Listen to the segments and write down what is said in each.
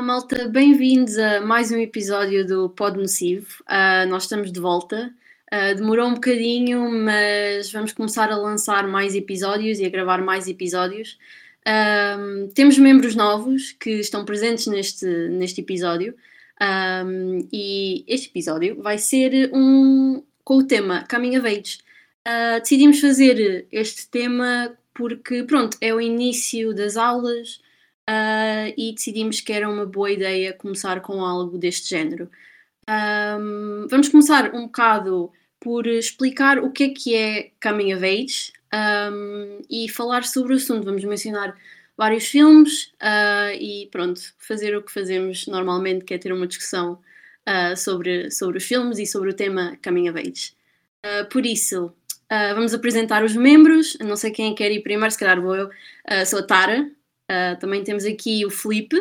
Olá, malta, bem-vindos a mais um episódio do Pod Nocivo. Uh, nós estamos de volta. Uh, demorou um bocadinho, mas vamos começar a lançar mais episódios e a gravar mais episódios. Um, temos membros novos que estão presentes neste, neste episódio. E este episódio vai ser um com o tema of Age. Uh, decidimos fazer este tema porque, pronto, é o início das aulas uh, e decidimos que era uma boa ideia começar com algo deste género. Um, vamos começar um bocado por explicar o que é que é Coming of Age um, e falar sobre o assunto. Vamos mencionar vários filmes uh, e pronto, fazer o que fazemos normalmente, que é ter uma discussão uh, sobre, sobre os filmes e sobre o tema Coming of Age. Uh, por isso, vamos apresentar os membros. Não sei quem quer ir primeiro, se calhar vou eu. sou a Tara, Uh, também temos aqui o Felipe.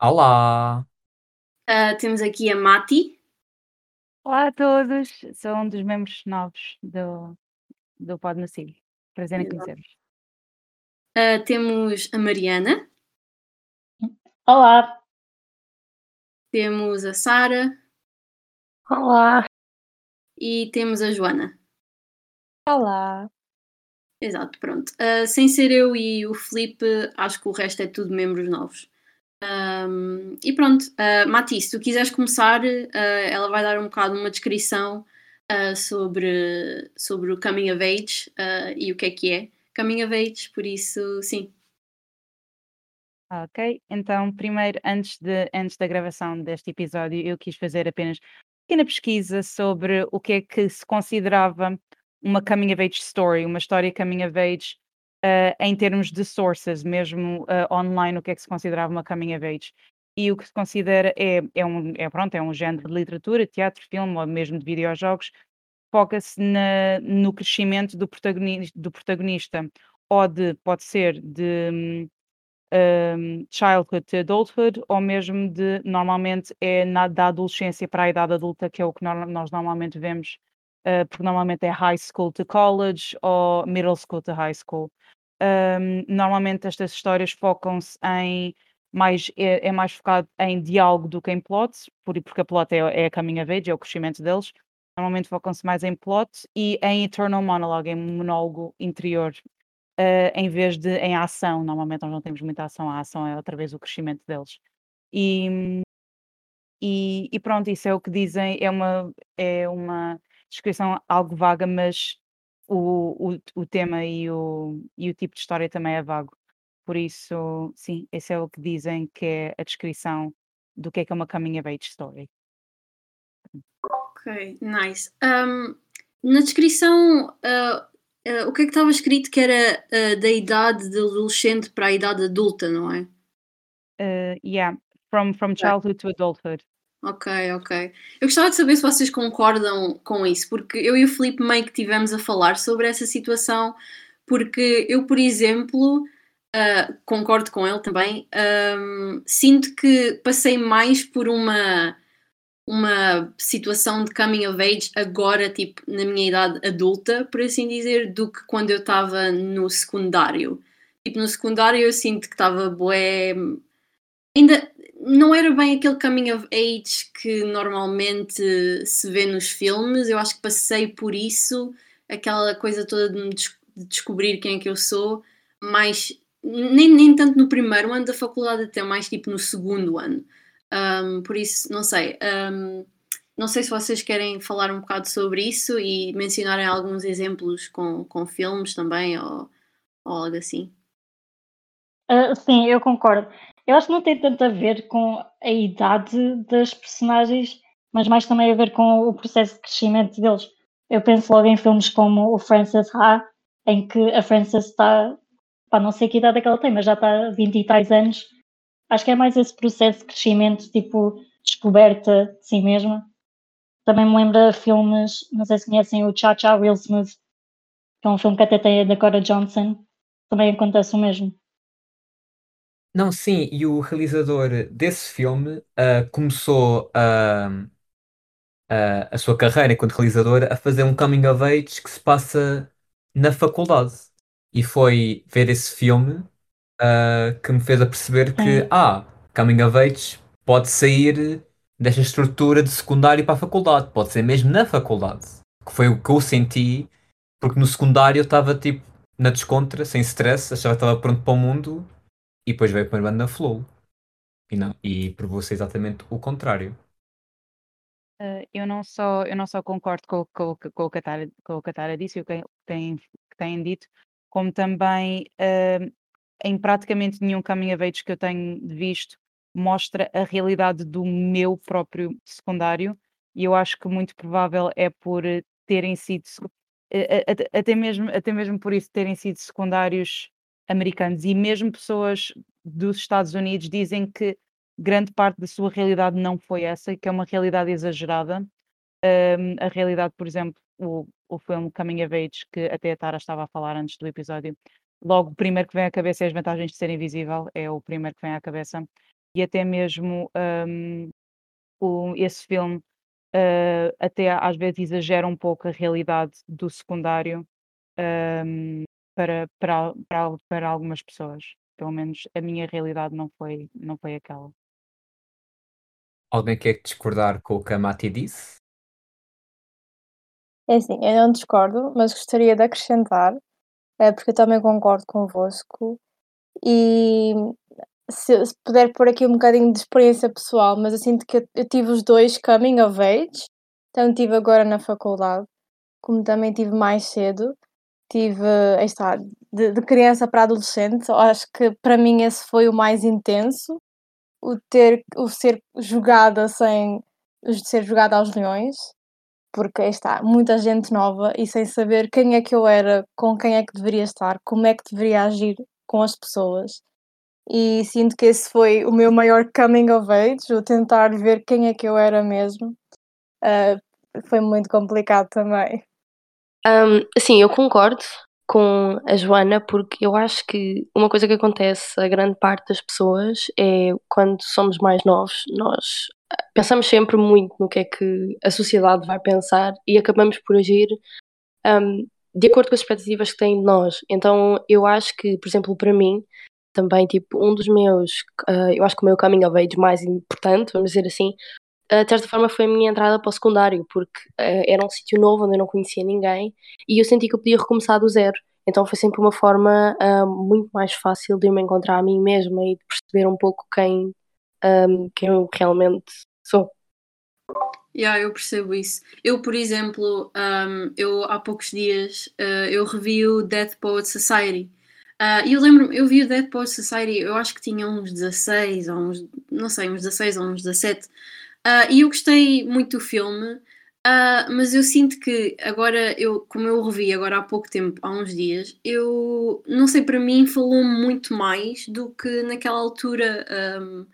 Olá! Uh, temos aqui a Mati. Olá a todos, sou um dos membros novos do, do Pod Nocivo. Prazer em conhecer-vos. Uh, temos a Mariana. Olá! Temos a Sara. Olá! E temos a Joana. Olá! Exato, pronto. Uh, sem ser eu e o Felipe, acho que o resto é tudo membros novos. Um, e pronto, uh, Mati, se tu quiseres começar, uh, ela vai dar um bocado uma descrição uh, sobre, sobre o Coming of Age e o que é que é Coming of Age, por isso, sim. Ok, então primeiro, antes, de, antes da gravação deste episódio, eu quis fazer apenas uma pequena pesquisa sobre o que é que se considerava uma coming of age story, uma história coming of age uh, em termos de sources, mesmo uh, online, o que é que se considerava uma coming of age. E o que se considera é, é, um, é, pronto, é um género de literatura, teatro, filme ou mesmo de videojogos, foca-se no crescimento do protagonista, do protagonista, ou de, pode ser de um, childhood to adulthood, ou mesmo de, normalmente, é na, da adolescência para a idade adulta, que é o que nós, normalmente vemos porque normalmente é high school to college ou middle school to high school. Um, normalmente estas histórias focam-se em mais é, é, mais focado em diálogo do que em plot, porque a plot é, é a of age, é o crescimento deles. Normalmente focam-se mais em plot e em eternal monologue, em monólogo interior, uh, em vez de em ação. Normalmente nós não temos muita ação, a ação é outra vez o crescimento deles. E, e, e, pronto, isso é o que dizem, é uma, é uma descrição algo vaga, mas o, o, o tema e o, e o tipo de história também é vago. Por isso, sim, esse é o que dizem que é a descrição do que é que é uma coming of age story. Ok, nice. Um, na descrição, uh, uh, o que é que estava escrito que era uh, da idade de adolescente para a idade adulta, não é? yeah, from, from childhood to adulthood. Ok, ok. Eu gostava de saber se vocês concordam com isso, porque eu e o Felipe meio que tivemos a falar sobre essa situação, porque eu, por exemplo, uh, concordo com ele também, um, sinto que passei mais por uma, uma situação de coming of age agora, tipo, na minha idade adulta, por assim dizer, do que quando eu estava no secundário. Tipo, no secundário eu sinto que estava bué... Ainda, não era bem aquele coming of age que normalmente se vê nos filmes. Eu acho que passei por isso, aquela coisa toda de, de descobrir quem é que eu sou, mas nem, nem tanto no primeiro ano da faculdade, até mais tipo no segundo ano. Um, por isso, não sei. Um, não sei se vocês querem falar um bocado sobre isso e mencionarem alguns exemplos com, com filmes também ou, ou algo assim. Uh, sim, eu concordo. Eu acho que não tem tanto a ver com a idade das personagens, mas mais também a ver com o processo de crescimento deles. Eu penso logo em filmes como o Frances Ha, em que a Frances está, para não sei que idade é que ela tem, mas já está 20 e tais anos. Acho que é mais esse processo de crescimento, tipo, descoberta de si mesma. Também me lembra filmes, não sei se conhecem o Cha Cha Real Smooth, que é um filme que até tem a Dakota Johnson. Também acontece o mesmo. Não, sim, e o realizador desse filme ah, começou a, a, a sua carreira enquanto realizador a fazer um coming of age que se passa na faculdade. E foi ver esse filme ah, que me fez a perceber que, Sim. ah, coming of age pode sair desta estrutura de secundário para a faculdade, pode ser mesmo na faculdade, que foi o que eu senti, porque no secundário eu estava tipo na descontra, sem stress, achava que estava pronto para o mundo e depois veio a primeira banda Flow. E não, e provou ser exatamente o contrário. Uh, eu não só, eu não só concordo com, com, com, o que a Tara, com o que a Tara disse e o que têm, que têm dito, como também uh, em praticamente nenhum caminho age que eu tenho visto mostra a realidade do meu próprio secundário e eu acho que muito provável é por terem sido até mesmo, até mesmo por isso terem sido secundários americanos. E mesmo pessoas dos Estados Unidos dizem que grande parte da sua realidade não foi essa e que é uma realidade exagerada. Um, a realidade, por exemplo, o, o filme Coming of Age, que até a Tara estava a falar antes do episódio, logo o primeiro que vem à cabeça é as vantagens de ser invisível, é o primeiro que vem à cabeça, e até mesmo um, o, esse filme uh, até às vezes exagera um pouco a realidade do secundário. Um, para, para, para, para algumas pessoas. Pelo menos a minha realidade não foi, não foi aquela. Alguém quer discordar com o que a Mati disse? É assim, eu não discordo, mas gostaria de acrescentar, é, porque eu também concordo convosco, e se, se puder pôr aqui um bocadinho de experiência pessoal, mas eu sinto que eu, eu tive os dois coming of age, tanto tive agora na faculdade, como também tive mais cedo, tive, está, de, de criança para adolescente, acho que para mim esse foi o mais intenso, o ter, o ser jogada sem, ser jogada aos leões, porque aí está, muita gente nova e sem saber quem é que eu era, com quem é que deveria estar, como é que deveria agir com as pessoas. E sinto que esse foi o meu maior coming of age, o tentar ver quem é que eu era mesmo. Uh, foi muito complicado também. Um, sim, eu concordo com a Joana, porque eu acho que uma coisa que acontece a grande parte das pessoas é quando somos mais novos, nós pensamos sempre muito no que é que a sociedade vai pensar e acabamos por agir um, de acordo com as expectativas que têm de nós. Então eu acho que, por exemplo, para mim, também, tipo, um dos meus, uh, eu acho que o meu coming of age mais importante, vamos dizer assim, de certa forma foi a minha entrada para o secundário, porque uh, era um sítio novo onde eu não conhecia ninguém e eu senti que eu podia recomeçar do zero. Então foi sempre uma forma muito mais fácil de me encontrar a mim mesma e de perceber um pouco quem, um, quem eu realmente sou. Yeah, eu percebo isso. Eu, por exemplo, um, eu há poucos dias eu revi o Death Poet Society Uh, e eu lembro eu vi o Dead Poets Society, eu acho que tinha uns 16, ou uns, não sei, uns 16 ou uns 17. Uh, e eu gostei muito do filme, uh, mas eu sinto que agora, eu, como eu o revi agora há pouco tempo, há uns dias, eu não sei, para mim falou muito mais do que naquela altura. Um,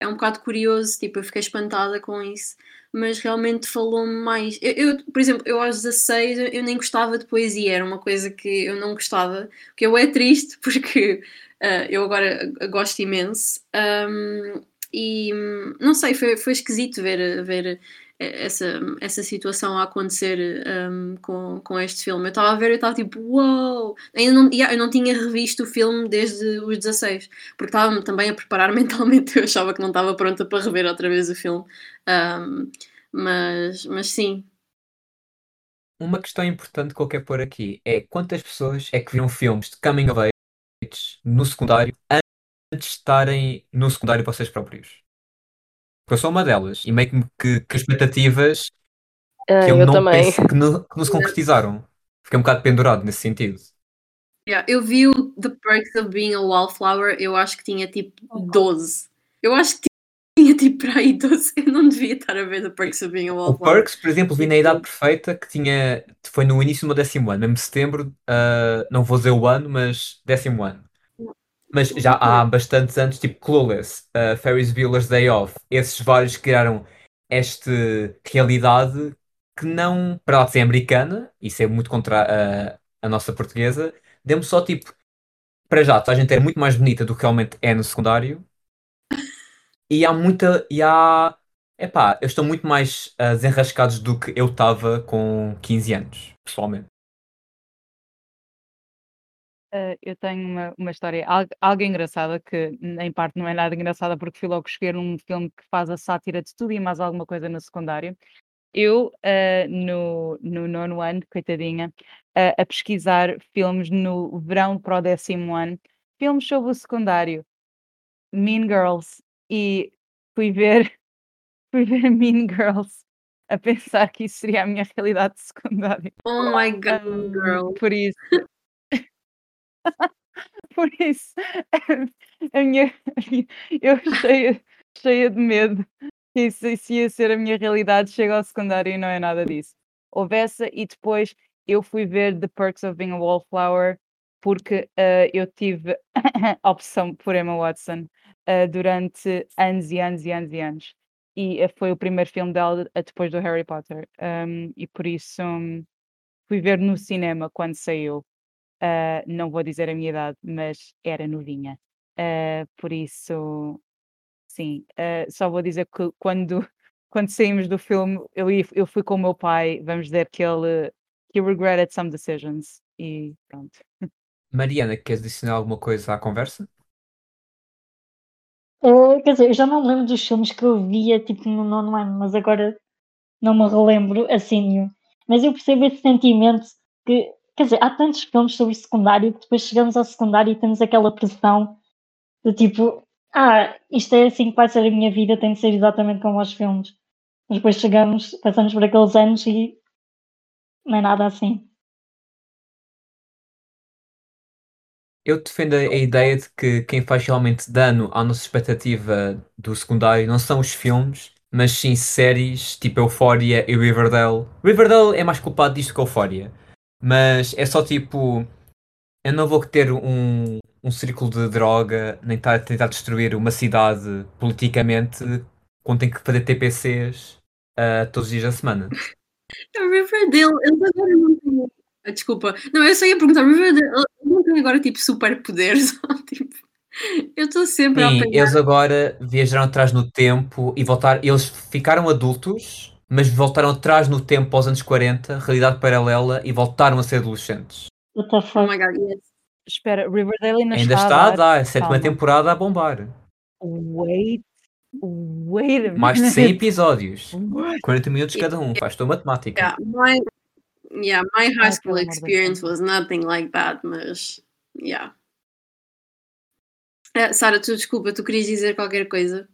é um bocado curioso, tipo, eu fiquei espantada com isso mas realmente falou-me mais. Eu, eu, por exemplo, eu aos 16 eu, eu, nem gostava de poesia, era uma coisa que eu não gostava, que eu é triste porque uh, eu agora gosto imenso. Um, e não sei, foi, foi esquisito ver, ver essa, essa situação a acontecer um, com, com este filme. Eu estava a ver e estava tipo, uau! Wow! Ainda não, eu não tinha revisto o filme desde os 16, porque estava também a preparar mentalmente. Eu achava que não estava pronta para rever outra vez o filme. Um, mas, mas sim. Uma questão importante que eu quero pôr aqui é quantas pessoas é que viram filmes de coming of age no secundário de estarem no secundário para vocês próprios? Porque eu sou uma delas e meio que, que expectativas ah, que eu, eu não também. penso que não, que não se concretizaram. Fiquei um bocado pendurado nesse sentido. Yeah, eu vi o The Perks of Being a Wallflower, eu acho que tinha tipo 12. Eu acho que tinha tipo para aí 12. Eu não devia estar a ver The Perks of Being a O Wallflower. Perks, por exemplo, vi na idade perfeita que tinha. Foi no início do meu décimo ano, mesmo setembro, ah, não vou dizer o ano, mas décimo ano. Mas já há bastantes anos, tipo Clueless, uh, Ferris Bueller's Day Off, esses vários criaram esta realidade que não, para lá de ser americana, e ser muito contra a, a nossa portuguesa, demos só tipo, para já, a gente é muito mais bonita do que realmente é no secundário, e há muita, e há, epá, eu estou muito mais uh, desenrascados do que eu estava com 15 anos, pessoalmente. Uh, eu tenho uma, uma história algo, algo engraçada, que em parte não é nada engraçada, porque fui logo escolher um filme que faz a sátira de tudo e mais alguma coisa no secundário. Eu, uh, no, no nono ano, coitadinha, uh, a pesquisar filmes no verão para o décimo ano, filmes sobre o secundário, Mean Girls, e fui ver, fui ver Mean Girls a pensar que isso seria a minha realidade de secundário. Oh my god, girl. Por isso. por isso, a minha, eu cheia, cheia de medo que isso, isso ia ser a minha realidade, chego ao secundário e não é nada disso. Houve essa e depois eu fui ver The Perks of Being a Wallflower porque uh, eu tive a opção por Emma Watson uh, durante anos e anos e anos e anos. E uh, foi o primeiro filme dela depois do Harry Potter. Um, e por isso um, fui ver no cinema quando saiu. Não vou dizer a minha idade, mas era novinha. por isso Sim, eh, só vou dizer que quando, quando saímos do filme, eu, eu fui com o meu pai, vamos dizer que ele he regretted some decisions e pronto. Mariana, queres adicionar alguma coisa à conversa? Uh, quer dizer, eu já não me lembro dos filmes que eu via tipo no nono ano, mas agora não me relembro assim nenhum. Mas eu percebo esse sentimento que, quer dizer, há tantos filmes sobre secundário que depois chegamos ao secundário e temos aquela pressão de tipo, ah, isto é assim que vai ser a minha vida, tem de ser exatamente como aos filmes. Mas depois chegamos, passamos por aqueles anos e não é nada assim. Eu defendo a ideia de que quem faz realmente dano à nossa expectativa do secundário não são os filmes, mas sim séries tipo Euphoria e Riverdale. Riverdale é mais culpado disto que Euphoria, mas é só tipo. Eu não vou ter um, um círculo de droga, nem estar a tentar destruir uma cidade politicamente quando tem que fazer TPCs uh, todos os dias da semana. Riverdale, eles agora não têm. Ah, desculpa, não, eu só ia perguntar, Riverdale, eles não têm agora tipo superpoderes? tipo, eu estou sempre Sim, a apanhar. eles agora viajaram atrás no tempo e voltaram. Eles ficaram adultos, mas voltaram atrás no tempo aos anos 40, realidade paralela, e voltaram a ser adolescentes. What the fuck? Oh my god, yes. Espera, Riverdale ainda, Ainda está, está a dar. a sétima temporada a bombar. Wait, wait a Mais de 100 minute. episódios. What? 40 minutos cada um, faz tua matemática. Yeah, my, yeah, my high school experience was nothing like that, mas yeah. Eh, Sara, tu desculpa, tu querias dizer qualquer coisa?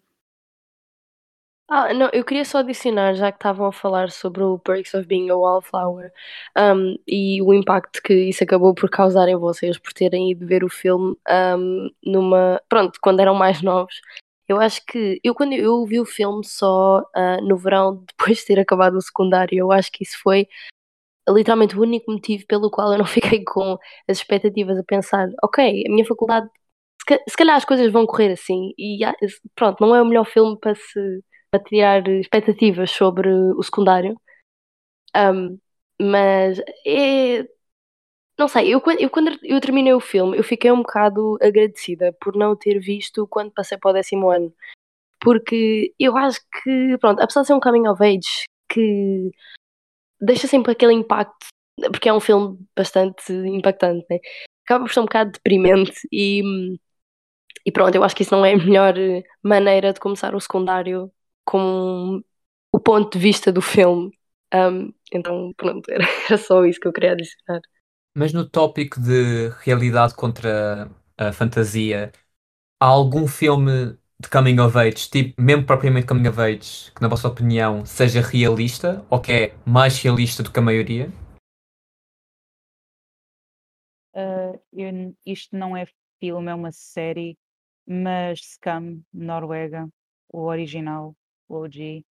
Ah, não, eu queria só adicionar, já que estavam a falar sobre o Perks of Being a Wallflower, um, e o impacto que isso acabou por causar em vocês por terem ido ver o filme um, numa, pronto, quando eram mais novos. Eu acho que eu quando eu vi o filme só ah, no verão, depois de ter acabado o secundário, eu acho que isso foi literalmente o único motivo pelo qual eu não fiquei com as expectativas a pensar, ok, a minha faculdade, se calhar as coisas vão correr assim, e ah, pronto, não é o melhor filme para se para tirar expectativas sobre o secundário. Um, mas é. Não sei, eu, eu quando eu terminei o filme, eu fiquei um bocado agradecida por não ter visto quando passei para o décimo ano. Porque eu acho que, pronto, apesar de ser um coming of age que deixa sempre aquele impacto, porque é um filme bastante impactante, né? acaba por ser um bocado deprimente e, e pronto, eu acho que isso não é a melhor maneira de começar o secundário com o ponto de vista do filme. Um, então, pronto, era, era só isso que eu queria adicionar. Mas no tópico de realidade contra a fantasia, há algum filme de coming of age, tipo, mesmo propriamente coming of age, que na vossa opinião seja realista ou que é mais realista do que a maioria? Ah, eu- isto não é filme, é uma série, mas Scam, Noruega, o original, o OG.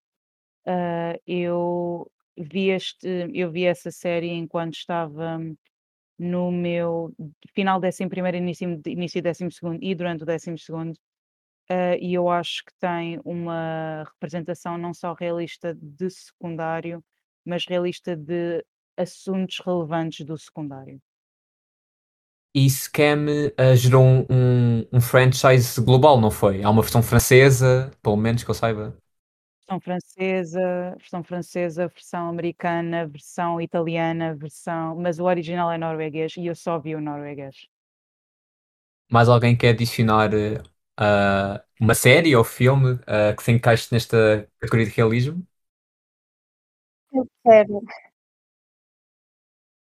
ah, eu vi este, eu vi essa série enquanto estava no meu final décimo primeiro, início, início décimo segundo e durante o décimo segundo. ah, e eu acho que tem uma representação não só realista de secundário, mas realista de assuntos relevantes do secundário. E Scam uh, gerou um, um franchise global, não foi? Há uma versão francesa, pelo menos que eu saiba. Versão francesa, versão francesa, versão americana, versão italiana, versão. Mas o original é norueguês e eu só vi o norueguês. Mais alguém quer adicionar uh, uma série ou filme uh, que se encaixe nesta categoria de realismo? Eu quero.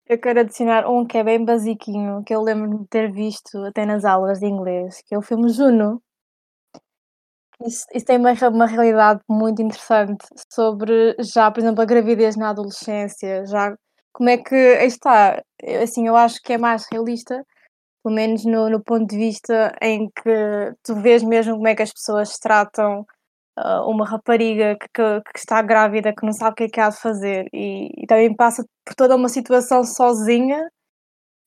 Eu quero adicionar um que é bem basiquinho, que eu lembro de ter visto até nas aulas de inglês, que é o filme Juno. Isso, isso tem uma, uma realidade muito interessante sobre já, por exemplo, a gravidez na adolescência, já como é que aí está, assim, eu acho que é mais realista, pelo menos no, no ponto de vista em que tu vês mesmo como é que as pessoas tratam uh, uma rapariga que, que, que, está grávida, que não sabe o que é que há de fazer. E, e também passa por toda uma situação sozinha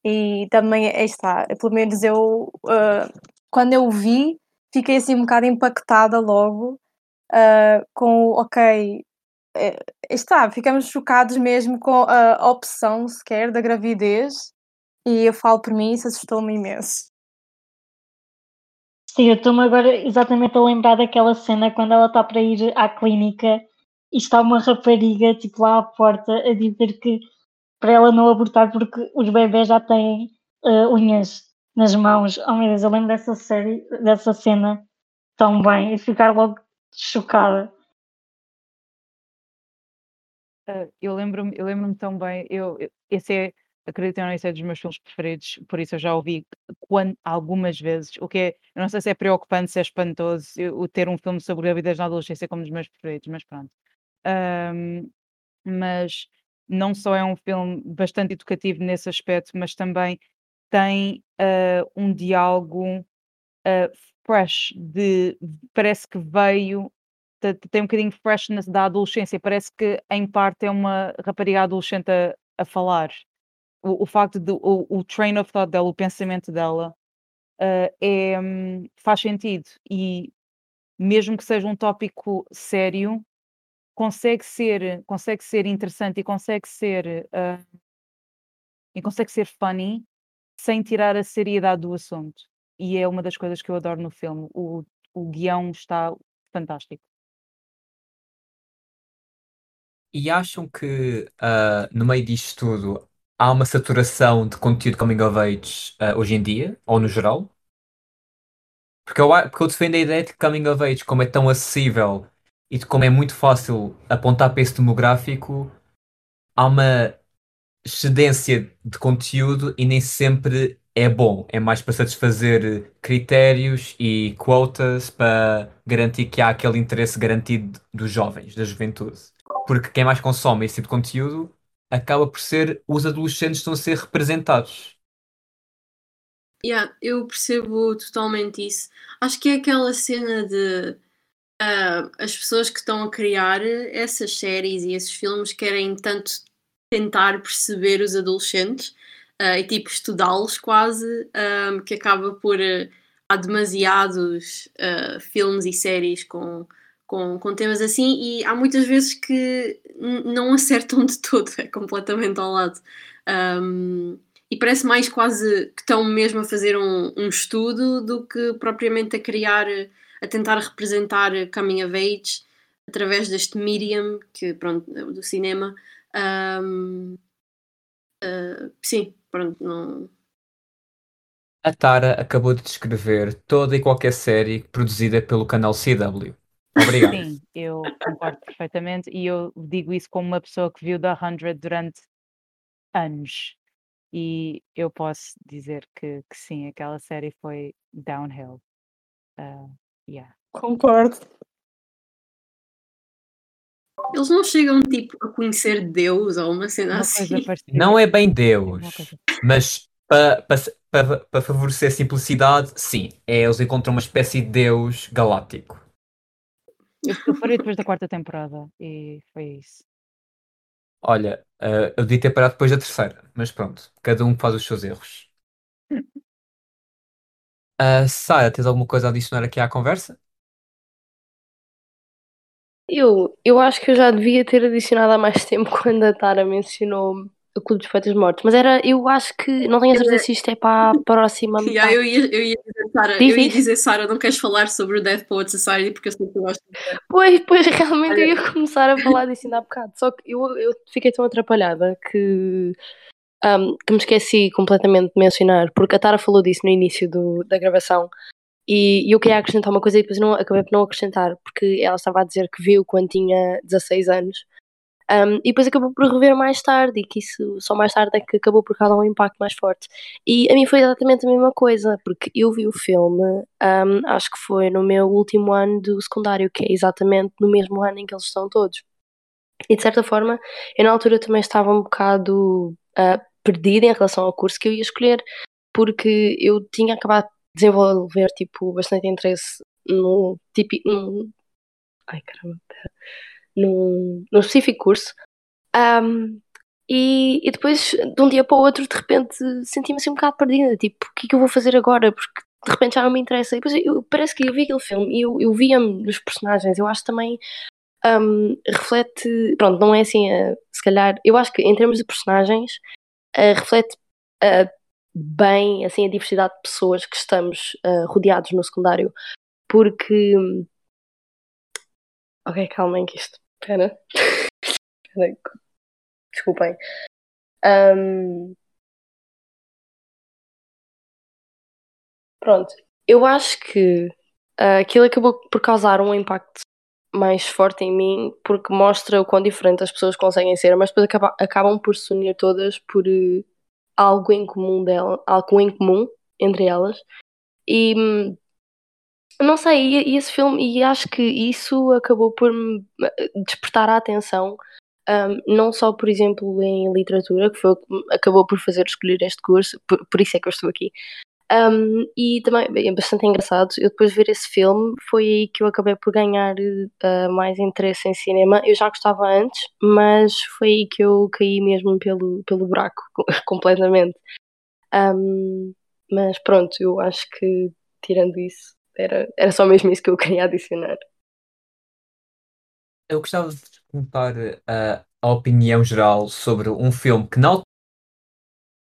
e também aí está, pelo menos eu uh, quando eu vi fiquei assim um bocado impactada logo uh, com ok é, está, ficamos chocados mesmo com a opção sequer da gravidez e eu falo por mim, isso assustou-me imenso. Sim, eu estou-me agora exatamente a lembrar daquela cena quando ela está para ir à clínica e está uma rapariga tipo lá à porta a dizer que para ela não abortar porque os bebés já têm uh, unhas nas mãos. Oh meu Deus, eu lembro dessa série, dessa cena tão bem e ficar logo chocada. Uh, eu lembro-me eu lembro tão bem, eu, eu, esse é, acredito não, esse é dos meus filmes preferidos, por isso eu já ouvi quando, algumas vezes, o que é, eu não sei se é preocupante, se é espantoso, eu, ter um filme sobre gravidez na adolescência como um dos meus preferidos, mas pronto. Um, mas não só é um filme bastante educativo nesse aspecto, mas também tem uh, um diálogo uh, fresh de parece que veio tem um bocadinho freshness da adolescência. Parece que, em parte, é uma rapariga adolescente a, a falar. O, o facto de o, o, train of thought dela, o pensamento dela, uh, é, um, faz sentido. E mesmo que seja um tópico sério, consegue ser, consegue ser interessante e consegue ser, uh, e consegue ser funny sem tirar a seriedade do assunto. E é uma das coisas que eu adoro no filme. O, o guião está fantástico. E acham que ah, no meio disto tudo há uma saturação de conteúdo coming of age ah, hoje em dia, ou no geral? Porque eu, porque eu defendo a ideia de que coming of age, como é tão acessível e de como é muito fácil apontar para esse demográfico, há uma excedência de conteúdo e nem sempre é bom. É mais para satisfazer critérios e quotas para garantir que há aquele interesse garantido dos jovens, da juventude. Porque quem mais consome esse tipo de conteúdo acaba por ser os adolescentes que estão a ser representados. Yeah, eu percebo totalmente isso. Acho que é aquela cena de uh, as pessoas que estão a criar essas séries e esses filmes querem tanto tentar perceber os adolescentes uh, e tipo estudá-los quase, um, que acaba por uh, há demasiados uh, filmes e séries com, com, com temas assim e há muitas vezes que não acertam de todo, é completamente ao lado. Um, e parece mais quase que estão mesmo a fazer um, um, estudo do que propriamente a criar, a tentar representar coming of age através deste medium que pronto, do cinema. Um, uh, sim, pronto, não. A Tara acabou de descrever toda e qualquer série produzida pelo canal CW. Obrigado. Sim, eu concordo perfeitamente e eu digo isso como uma pessoa que viu The 100 durante anos. E eu posso dizer que, que sim, aquela série foi downhill. Uh, yeah. Concordo. Eles não chegam tipo a conhecer Deus ou uma cena Uma assim. Não é bem Deus, mas para pa, pa, favorecer a simplicidade, sim, é, eles encontram uma espécie de Deus galáctico. Eu, eu parei depois da quarta temporada e foi isso. Olha, uh, eu devia ter parado depois da terceira, mas pronto, cada um faz os seus erros. Uh, Sara, tens alguma coisa a adicionar aqui à conversa? Eu, eu acho que eu já devia ter adicionado há mais tempo quando a Tara mencionou o Clube dos Poetas Mortos, mas era, eu acho que não tenho a certeza se isto é para a próxima Yeah, eu, ia, eu ia dizer, Sara, Diz eu ia dizer, Sara, não queres falar sobre o Death Poet Society porque eu sei que tu gostas. Pois, pois realmente eu ia começar a falar disso ainda há bocado, só que eu, eu fiquei tão atrapalhada que um, que me esqueci completamente de mencionar, porque a Tara falou disso no início do, da gravação, e eu queria acrescentar uma coisa e depois não, acabei por não acrescentar, porque ela estava a dizer que viu quando tinha 16 anos. Um, e depois acabou por rever mais tarde, e que isso só mais tarde é que acabou por causar um impacto mais forte. E a mim foi exatamente a mesma coisa, porque eu vi o filme, um, acho que foi no meu último ano do secundário, que é exatamente no mesmo ano em que eles estão todos. E de certa forma, eu na altura também estava um bocado uh, perdida em relação ao curso que eu ia escolher, porque eu tinha acabado desenvolver tipo, bastante interesse no. Num, ai caramba, num, num específico curso. Um, e, e, depois, de um dia para o outro, de repente senti-me assim um bocado perdida. Tipo, o que é que eu vou fazer agora? Porque de repente já não me interessa. E depois eu, parece que eu vi aquele filme e eu, eu via-me nos personagens. Eu acho também um, reflete. Pronto, não é assim, uh, se calhar. Eu acho que em termos de personagens, uh, reflete uh, bem assim, a diversidade de pessoas que estamos rodeados no secundário. Porque. Ok, calmem que isto. Espera. Desculpem. Um... Pronto. Eu acho que uh, aquilo acabou por causar um impacto mais forte em mim porque mostra o quão diferente as pessoas conseguem ser, mas depois acaba, acabam por se unir todas por uh, algo em comum dela, algo em comum entre elas. E hum, não sei, e, esse filme, e acho que isso acabou por eh, despertar a atenção, um, não só, por exemplo, em literatura, que foi que acabou por fazer escolher este curso, por, por isso é que eu estou aqui, um, e também é bastante engraçado. Eu depois de ver esse filme, foi aí que eu acabei por ganhar uh, mais interesse em cinema. Eu já gostava antes, mas foi aí que eu caí mesmo pelo, pelo buraco completamente. Um, mas pronto, eu acho que tirando isso, era, era só mesmo isso que eu queria adicionar. Eu gostava de perguntar uh, a opinião geral sobre um filme que na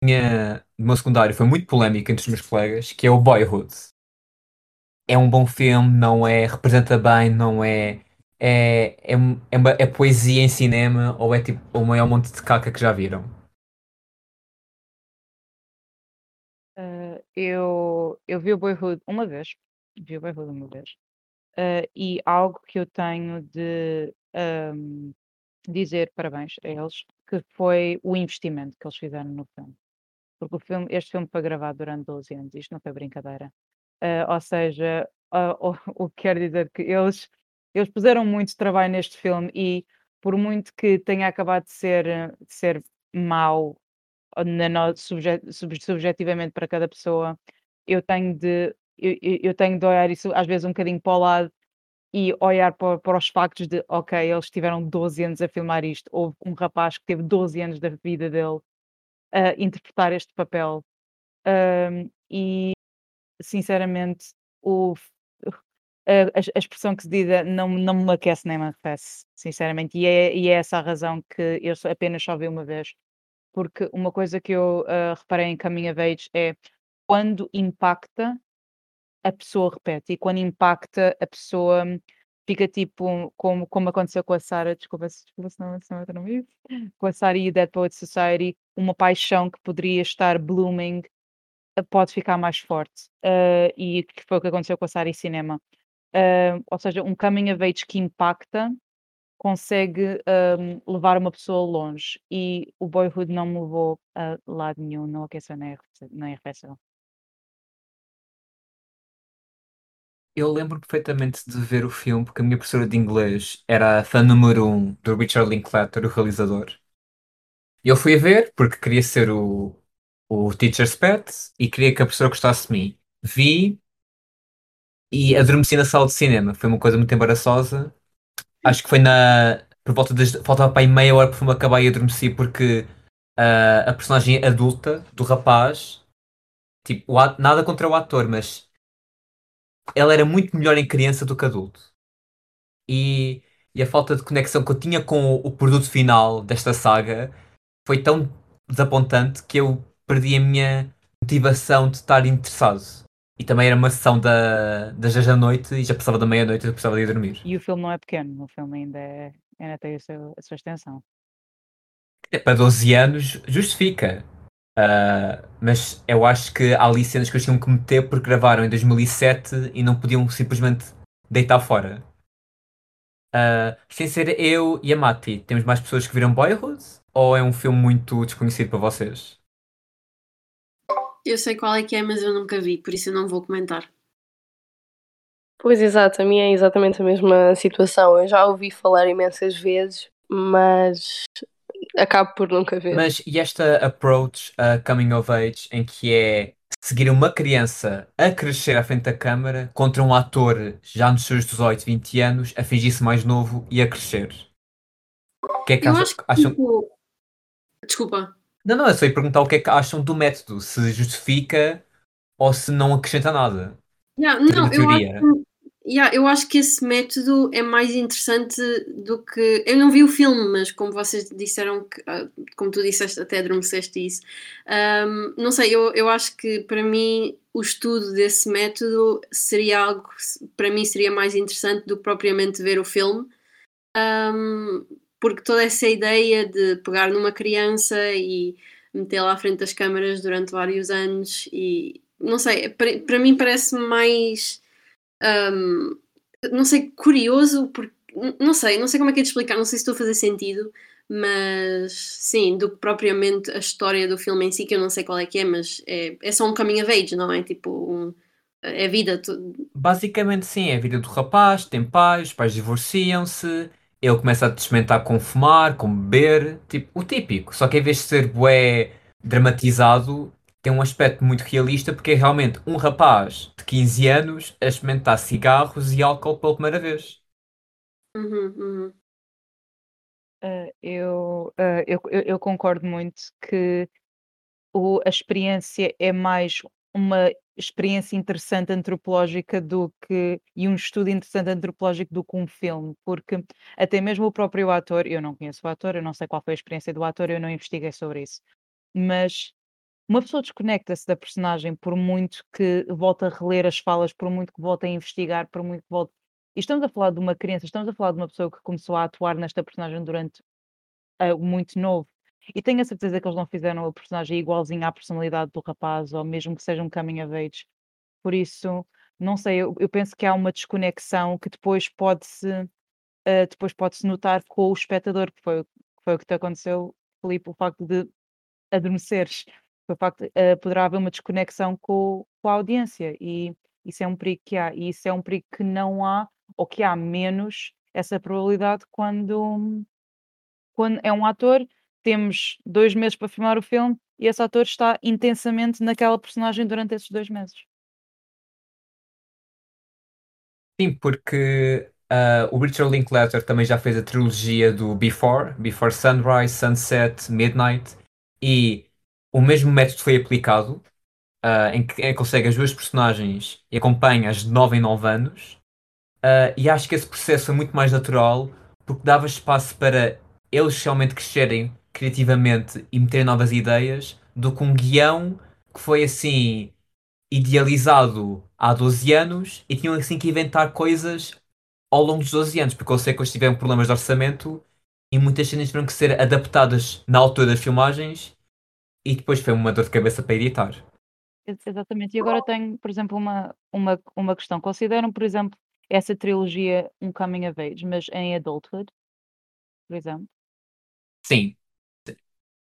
minha, no meu secundário foi muito polémico entre os meus colegas, que é o Boyhood. É um bom filme, não é, representa bem, não é, é, é, é, é poesia em cinema ou é tipo o maior monte de caca que já viram? Uh, eu, eu vi o Boyhood uma vez, vi o Boyhood uma vez, uh, e algo que eu tenho de um, dizer parabéns a eles, que foi o investimento que eles fizeram no filme porque o filme, este filme foi gravado durante 12 anos, isto não foi brincadeira. Uh, ou seja, uh, o, que quer dizer que eles, eles puseram muito trabalho neste filme e por muito que tenha acabado de ser, de ser mau na, no, subjet, sub, subjetivamente para cada pessoa, eu tenho de eu, eu, tenho de olhar isso às vezes um bocadinho para o lado e olhar para, para, os factos de, ok, eles tiveram 12 anos a filmar isto. Houve um rapaz que teve 12 anos da vida dele a interpretar este papel. Um, e, sinceramente, o, a, a, expressão que se diz é, não, não me aquece nem me arrefece, sinceramente. E é, e é essa a razão que eu apenas só vi uma vez. Porque uma coisa que eu uh, reparei em Coming of Age é quando impacta, a pessoa repete. E quando impacta, a pessoa fica tipo como, como aconteceu com a Sarah, desculpa, desculpa se não, se não, não vi, com a Sarah e Dead Poets Society, uma paixão que poderia estar blooming eh, pode ficar mais forte. Uh, e que foi o que aconteceu com a Sarah e cinema. Uh, ou seja, um coming of age que impacta consegue um, levar uma pessoa longe. E o Boyhood não me levou a lado nenhum, não aqueceu nem arrefeceu. Eu lembro perfeitamente de ver o filme porque a minha professora de inglês era a fã número um do Richard Linklater, o realizador. Eu fui ver porque queria ser o, o teacher's pet e queria que a professora gostasse de mim. Vi e adormeci na sala de cinema. Foi uma coisa muito embaraçosa. Acho que foi na. Por volta das. Faltava para aí meia hora para filme acabar e adormeci porque uh, a personagem adulta do rapaz. Tipo, o nada contra o ator, mas ela era muito melhor em criança do que adulto. E, e a falta de conexão que eu tinha com o, o produto final desta saga foi tão desapontante que eu perdi a minha motivação de estar interessado. E também era uma sessão da, das 10 da noite e já passava da meia-noite e eu precisava de ir dormir. E o filme não é pequeno, o filme ainda, é, ainda tem a sua, a sua extensão. É, para 12 anos, justifica. Uh, mas eu acho que há ali cenas que eles tinham que meter porque gravaram em 2007 e não podiam simplesmente deitar fora. Uh, sem ser eu e a Mati, temos mais pessoas que viram Boyhood? Ou é um filme muito desconhecido para vocês? Eu sei qual é que é, mas eu nunca vi, por isso eu não vou comentar. Pois exato, a minha é exatamente a mesma situação. Eu já ouvi falar imensas vezes, mas acabo por nunca ver. Mas e esta approach a coming of age em que é seguir uma criança a crescer à frente da câmara contra um ator já nos seus 18, 20 anos a fingir-se mais novo e a crescer? O que é que Eu acham? acho que, acham- tipo... Desculpa. Não, não, é só ir perguntar o que é que acham do método, se justifica ou se não acrescenta nada. Yeah, Tipo não, eu acho, que- yeah, eu acho que esse método é mais interessante do que. Eu não vi o filme, mas como vocês disseram, que, ah, como tu disseste, até adormeceste isso. ahm, não sei, eu, eu acho que para mim o estudo desse método seria algo que para mim seria mais interessante do que propriamente ver o filme. Ahm, porque toda essa ideia de pegar numa criança e metê-la à frente das câmaras durante vários anos e não sei, para, para mim parece mais hum, não sei, curioso porque não sei, não sei como é que é de explicar, não sei se estou a fazer sentido, mas sim, do que propriamente a história do filme em si, que eu não sei qual é que é, mas é, é só um coming of age, não é? Tipo, um, é vida. tu- Basicamente, sim, é a vida do rapaz, tem pais, os pais divorciam-se, ele começa a experimentar com fumar, com beber, tipo, o típico. Só que em vez de ser bué dramatizado, tem um aspecto muito realista porque é realmente um rapaz de 15 anos a experimentar cigarros e álcool pela primeira vez. Uhum, uhum. Uh, eu, uh, eu, eu, eu concordo muito que o, a experiência é mais uma experiência interessante antropológica do que e um estudo interessante antropológico do que um filme, porque até mesmo o próprio ator, eu não conheço o ator, eu não sei qual foi a experiência do ator, eu não investiguei sobre isso, mas uma pessoa desconecta-se da personagem por muito que volte a reler as falas, por muito que volte a investigar, por muito que volte. E estamos a falar de uma criança, estamos a falar de uma pessoa que começou a atuar nesta personagem durante ah, muito novo. E tenho a certeza que eles não fizeram a personagem igualzinha à personalidade do rapaz, ou mesmo que seja um coming of age. Por isso, não sei, eu, eu penso que há uma desconexão que depois pode-se ah, depois pode-se notar com o espectador, que foi, foi o que te aconteceu, Filipe, o facto de adormeceres. O facto ah, poderá haver uma desconexão com, com a audiência e isso é um perigo que há, e isso é um perigo que não há, ou que há menos essa probabilidade quando, quando é um ator, temos dois meses para filmar o filme e esse ator está intensamente naquela personagem durante esses dois meses. Sim, porque ah, o Richard Linklater também já fez a trilogia do Before, Before Sunrise, Sunset, Midnight, e o mesmo método foi aplicado, ah, em que, consegue as duas personagens e acompanha-as de 9 em 9 anos, ah, e acho que esse processo é muito mais natural, porque dava espaço para eles realmente crescerem criativamente e meterem novas ideias, do que um guião que foi assim idealizado há 12 anos e tinham assim que inventar coisas ao longo dos 12 anos, porque eu sei que eles tiveram problemas de orçamento e muitas cenas tiveram que ser adaptadas na altura das filmagens e depois foi uma dor de cabeça para editar. Ex- Exatamente. E agora tenho, por exemplo, uma, uma, uma questão. Consideram, por exemplo, essa trilogia um coming of age, mas em adulthood, por exemplo? Sim,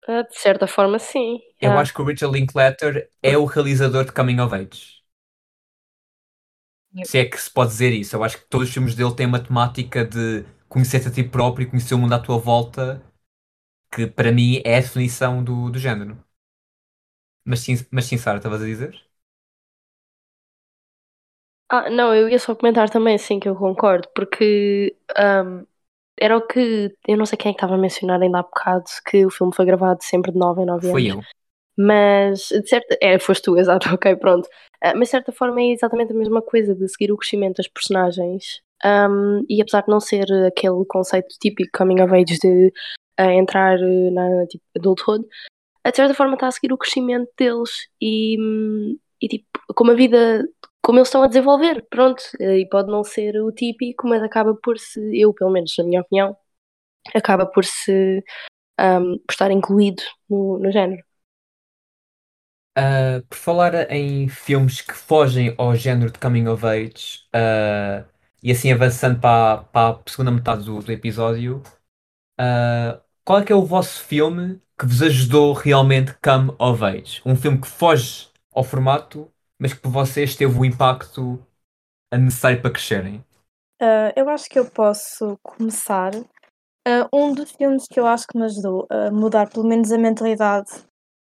Ah, de certa forma, sim. eu Ah, acho que o Richard Linklater é o realizador de Coming of Age. Se é que se pode dizer isso. Eu acho que todos os filmes dele têm uma temática de conhecer-te a ti próprio e conhecer o mundo à tua volta, que para mim é a definição do, do género. Mas sim, mas sim, Sara, estavas a dizer? Ah, não, eu ia só comentar também, sim, que eu concordo, porque ahm, era o que eu não sei quem é que estava a mencionar ainda há bocado, que o filme foi gravado sempre de 9 em 9 Foi anos. eu. Mas, de certa, é, foste tu, exato, ok, pronto. Ah, mas de certa forma é exatamente a mesma coisa de seguir o crescimento das personagens. Ahm, e apesar de não ser aquele conceito típico coming of age de ah, entrar na tipo, adulthood, ah, de certa forma está a seguir o crescimento deles e, hum, e tipo, como a vida, como eles estão a desenvolver, pronto. eh, E pode não ser o típico, mas acaba por se, eu pelo menos na minha opinião, acaba por se um, por estar incluído no, no género. Uh, por falar em filmes que fogem ao género de coming of age, uh, e assim avançando para, para a segunda metade do, do episódio, uh, qual é que é o vosso filme que vos ajudou realmente come of age? Um filme que foge ao formato, mas que por vocês teve o impacto necessário para crescerem? eu acho que eu posso começar. um dos filmes que eu acho que me ajudou a mudar pelo menos a mentalidade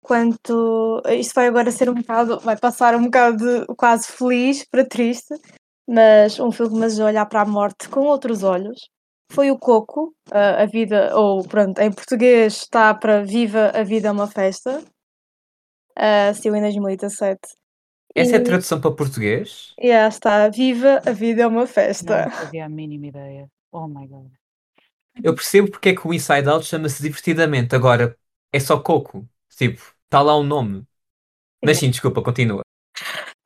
quanto isto vai agora ser um bocado, vai passar um bocado de quase feliz para triste, mas um filme que me ajudou a olhar para a morte com outros olhos foi o Coco, a, a vida, ou pronto, em português está para Viva a Vida é uma Festa, uh, saiu em 2017. Essa e... é a tradução para português? Yeah, está, Viva a Vida é uma Festa. Não fazia a mínima ideia. Oh my god. Eu percebo porque é que o Inside Out chama-se divertidamente, agora é só Coco. Tipo, está lá o um nome. Mas sim, desculpa, continua.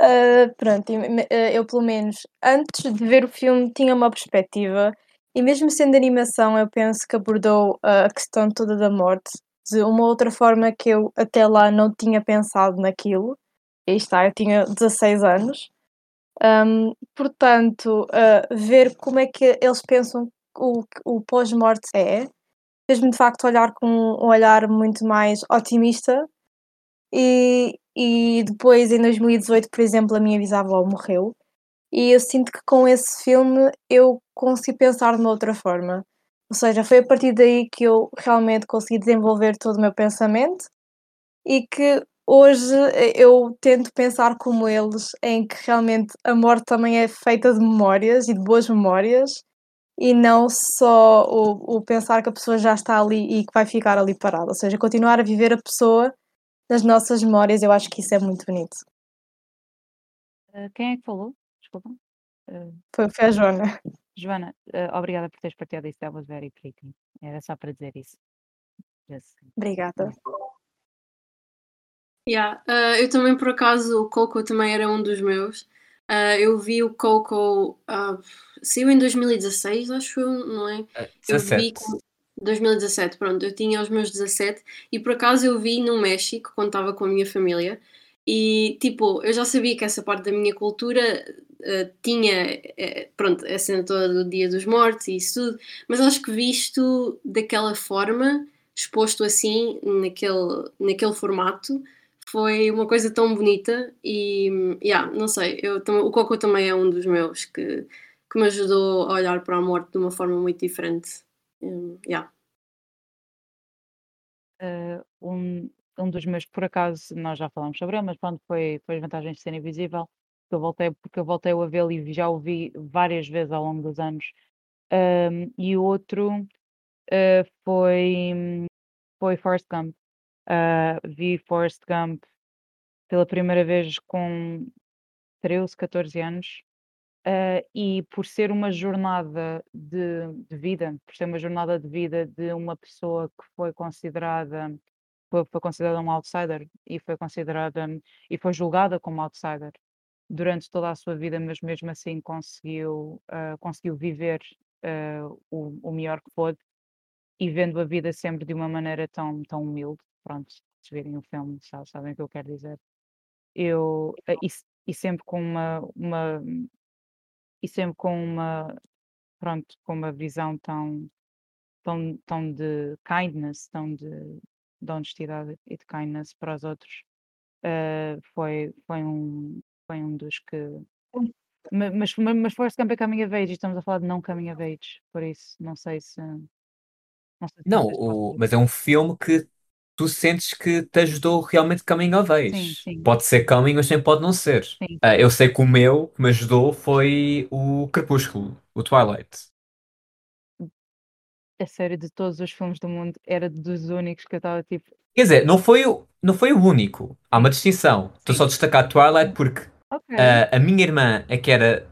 Uh, pronto, eu pelo menos antes de ver o filme tinha uma perspectiva e mesmo sendo animação eu penso que abordou a questão toda da morte de uma outra forma que eu até lá não tinha pensado naquilo. E está, eu tinha 16 anos. Um, portanto, uh, ver como é que eles pensam o, o pós-morte é, fez-me de facto olhar com um olhar muito mais otimista. E, e depois, em 2018, por exemplo, a minha bisavó morreu. E eu sinto que com esse filme eu consegui pensar de uma outra forma. Ou seja, foi a partir daí que eu realmente consegui desenvolver todo o meu pensamento e que hoje eu tento pensar como eles, em que realmente a morte também é feita de memórias e de boas memórias e não só o, o pensar que a pessoa já está ali e que vai ficar ali parada. Ou seja, continuar a viver a pessoa nas nossas memórias, eu acho que isso é muito bonito. Uh, quem é que falou? Desculpa. Uh, foi, foi, a Joana. Joana, obrigada por teres partilhado isso. That was very pretty. Era só para dizer isso. Obrigada. Yeah, eu também, por acaso, o Coco também era um dos meus. eu vi o Coco saiu em 2016, acho eu, não é? é 17. Com... 2017, pronto, eu tinha os meus 17 e por acaso eu vi no México quando estava com a minha família e tipo, eu já sabia que essa parte da minha cultura uh, tinha, uh, pronto, a cena toda do Dia dos Mortos e isso tudo, mas acho que visto daquela forma, exposto assim, naquele, naquele formato, foi uma coisa tão bonita e, yeah, não sei, eu, o Coco também é um dos meus que que me ajudou a olhar para a morte de uma forma muito diferente. Um, yeah. Uh, um, um dos meus, por acaso, nós já falamos sobre ele, mas pronto, foi, foi as vantagens de ser invisível, que eu voltei, porque eu voltei a vê-lo e já o vi várias vezes ao longo dos anos. Um, e o outro uh, foi, foi Forrest Gump. Uh, vi Forrest Gump pela primeira vez com 13, 14 anos Uh, e por ser uma jornada de, de, vida, por ser uma jornada de vida de uma pessoa que foi considerada foi, foi considerada um outsider e foi considerada e foi julgada como outsider durante toda a sua vida, mas mesmo assim conseguiu uh, conseguiu viver uh, o, o melhor que pôde e vendo a vida sempre de uma maneira tão tão humilde. Pronto, se virem o filme sabem o que eu quero dizer. Eu e, e sempre com uma, uma e sempre com uma, pronto, com uma visão tão, tão, tão de kindness, tão de, de honestidade e de kindness para os outros. Uh, foi, foi, um, foi um dos que. Mas, mas, mas Forrest Gump é coming of age e estamos a falar de não coming of age, por isso não sei se. Não, sei se não o, mas é um filme que tu sentes que te ajudou realmente coming of age. Sim, sim. Pode ser coming, mas também pode não ser. Uh, eu sei que o meu que me ajudou foi o Crepúsculo, o Twilight. A série de todos os filmes do mundo era dos únicos que eu estava tipo. Quer dizer, não foi, o, não foi o único. Há uma distinção. Estou só a destacar Twilight porque okay. uh, a minha irmã é que era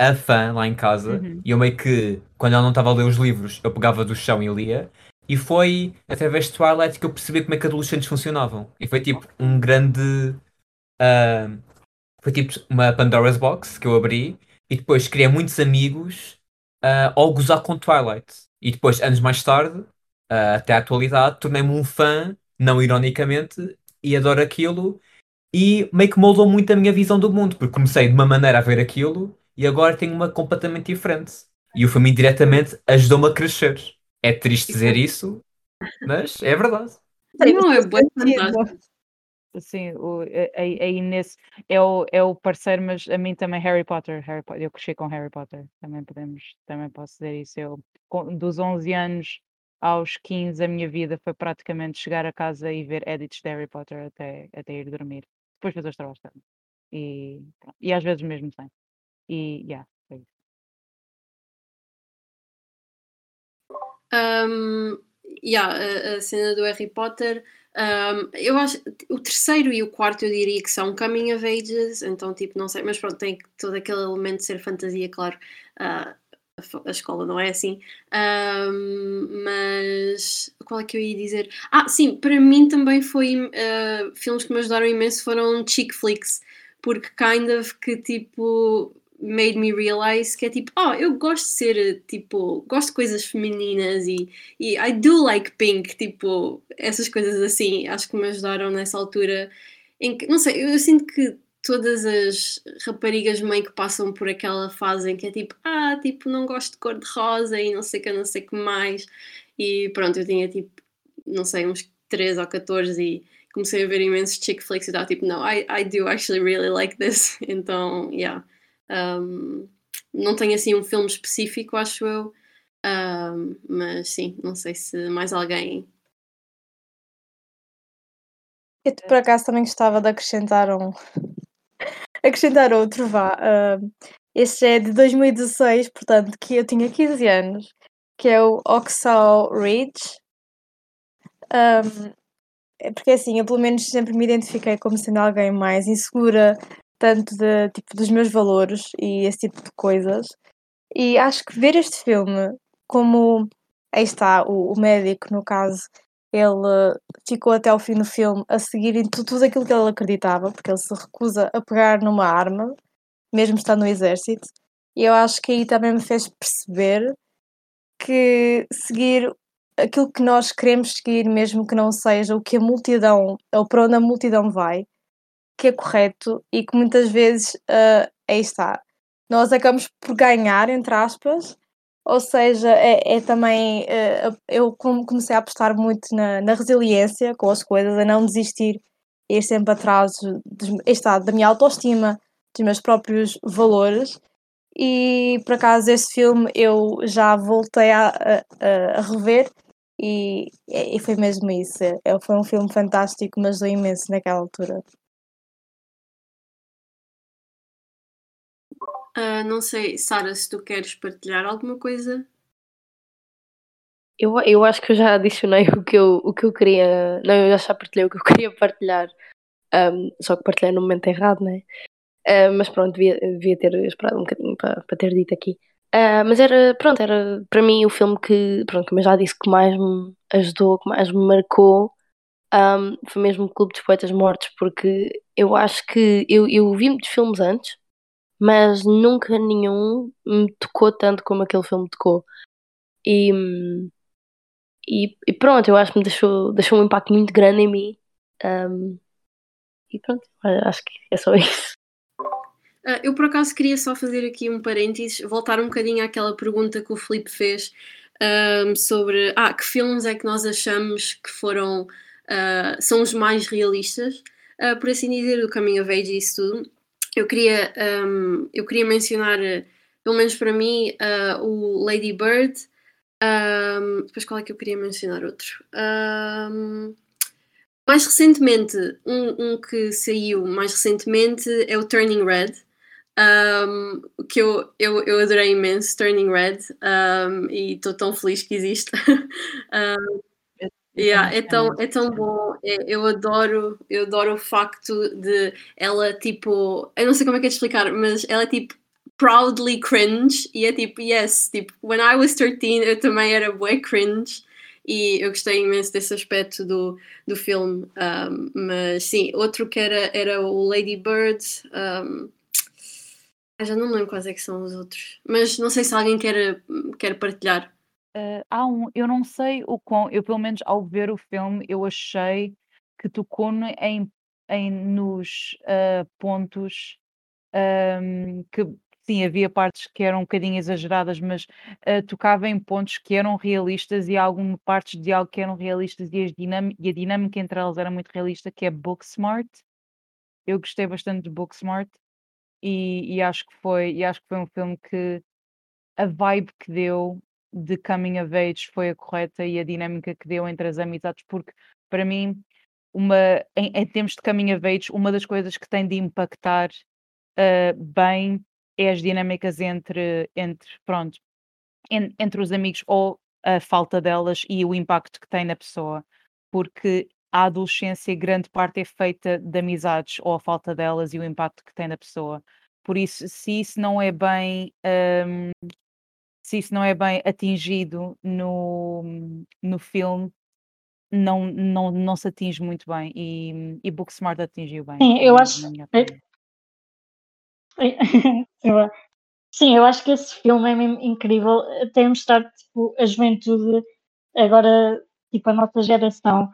a fã lá em casa uhum. e eu meio que, quando ela não estava a ler os livros, eu pegava do chão e lia. E foi através de Twilight que eu percebi como é que adolescentes funcionavam. E foi tipo um grande. Uh, foi tipo uma Pandora's Box que eu abri e depois criei muitos amigos uh, ao gozar com Twilight. E depois, anos mais tarde, uh, até à atualidade, tornei-me um fã, não ironicamente, e adoro aquilo. E meio que moldou muito a minha visão do mundo, porque comecei de uma maneira a ver aquilo e agora tenho uma completamente diferente. E o filme indiretamente ajudou-me a crescer. É triste dizer isso, mas é verdade. Não, é bem fantástico. Sim, o, aí, aí nesse é o, é o parceiro, mas a mim também Harry Potter, Harry Potter. Eu cresci com Harry Potter, também podemos, também posso dizer isso. Eu, com- dos 11 anos aos 15, a minha vida foi praticamente chegar a casa e ver edits de Harry Potter até, até ir dormir. Depois fazer os trabalhos também. E, pronto, e às vezes mesmo sem. E, yeah, Um, yeah, a, a cena do Harry Potter, um, eu acho o terceiro e o quarto eu diria que são coming of ages, então tipo, não sei, mas pronto, tem todo aquele elemento de ser fantasia, claro. Uh, a, escola não é assim. Um, mas qual é que eu ia dizer? Ah, sim, para mim também foi uh, filmes que me ajudaram imenso foram chick flicks, porque kind of que tipo made me realize que é tipo, oh, eu gosto de ser tipo, gosto de coisas femininas e, e I do like pink, tipo, essas coisas assim, acho que me ajudaram nessa altura em que, não sei, eu, eu sinto que todas as raparigas meio que passam por aquela fase em que é tipo, ah, tipo, não gosto de cor de rosa e não sei que, não sei que mais. E pronto, eu tinha tipo, não sei, uns 13 ou 14 e comecei a ver imensos chick flicks e estava tipo, não, I, I do actually really like this. Então, yeah. Um, não tenho assim um filme específico, acho eu. Um, mas sim, não sei se mais alguém. Eu por acaso também gostava de acrescentar um. acrescentar outro, vá. Uh, este é de 2016, portanto, que eu tinha 15 anos, que é o Oxal Ridge. Um, é porque assim, eu pelo menos sempre me identifiquei como sendo alguém mais insegura, tanto de, tipo, dos meus valores e esse tipo de coisas. E acho que ver este filme, como aí está, o, o médico, no caso, ele ficou até ao fim do filme a seguir em tu- tudo aquilo que ele acreditava, porque ele se recusa a pegar numa arma, mesmo estando no exército. E eu acho que aí também me fez perceber que seguir aquilo que nós queremos seguir, mesmo que não seja o que a multidão, ou para onde a multidão vai, que é correto e que muitas vezes ah, aí está. Nós acabamos por ganhar, entre aspas, ou seja, é, é também. eh, eu com- comecei a apostar muito na, na resiliência com as coisas, a não desistir, a ir sempre atrás está, da minha autoestima, dos meus próprios valores. E por acaso esse filme eu já voltei a, a- a- rever e, e foi mesmo isso. É, foi um filme fantástico, mas ajudou imenso naquela altura. Ah, não sei, Sara, se tu queres partilhar alguma coisa. Eu, eu acho que eu já adicionei o que eu, o que eu queria. Não, eu já partilhei o que eu queria partilhar. Um, só que partilhei no momento errado, né? Uh, mas pronto, devia, devia ter esperado um bocadinho para para ter dito aqui. Uh, mas era, pronto, era para mim o filme que, pronto, como eu já disse, que mais me ajudou, que mais me marcou, um, foi mesmo o Clube dos Poetas Mortos, porque eu acho que eu, eu vi muitos filmes antes, mas nunca nenhum me tocou tanto como aquele filme me tocou. E, e, e pronto, eu acho que me deixou, deixou um impacto muito grande em mim. Um, e pronto, acho que é só isso. Ah, eu por acaso queria só fazer aqui um parênteses, voltar um bocadinho àquela pergunta que o Filipe fez ahm, sobre ah, que filmes é que nós achamos que foram ah, são os mais realistas, Ah, por assim dizer, do Coming of Age e isso tudo. Eu queria, ahm, eu queria mencionar, pelo menos para mim, ah, o Lady Bird. ahm, depois qual é que eu queria mencionar outro? Ahm, mais recentemente, um, um que saiu mais recentemente é o Turning Red, um, que eu, eu, eu adorei imenso, Turning Red, um, e estou tão feliz que existe. Yeah, é, tão, é tão bom, é- eu adoro, eu adoro o facto de ela, tipo, eu não sei como é que é de explicar, mas ela é tipo proudly cringe, e é tipo, yes, tipo, when I was 13 eu também era bué cringe, e eu gostei imenso desse aspecto do, do filme, um, mas sim, outro que era, era o Lady Bird, um, ah, já não me lembro quais é que são os outros, mas não sei se alguém quer, quer partilhar. Ah, há um eu não sei o quão eu pelo menos ao ver o filme, eu achei que tocou-me em em nos, ah, pontos, hum, que sim, havia partes que eram um bocadinho exageradas, mas, ah, tocava em pontos que eram realistas e algumas partes de algo que eram realistas e e a dinâmica entre elas era muito realista, que é Booksmart. Eu gostei bastante de Booksmart e e acho que foi e acho que foi um filme que a vibe que deu de coming of age foi a correta e a dinâmica que deu entre as amizades, porque para mim, uma em, em termos de coming of age, uma das coisas que tem de impactar uh, bem é as dinâmicas entre, entre pronto, en, entre os amigos ou a falta delas e o impacto que tem na pessoa, porque a adolescência, grande parte é feita de amizades ou a falta delas e o impacto que tem na pessoa. Por isso, se isso não é bem um, se isso não é bem atingido no, no filme, não, não, não se atinge muito bem. E, e Booksmart atingiu bem. Sim, eu acho. Sim, eu acho que esse filme é mesmo incrível. Até mostrar tipo, a juventude, agora, tipo, a nossa geração.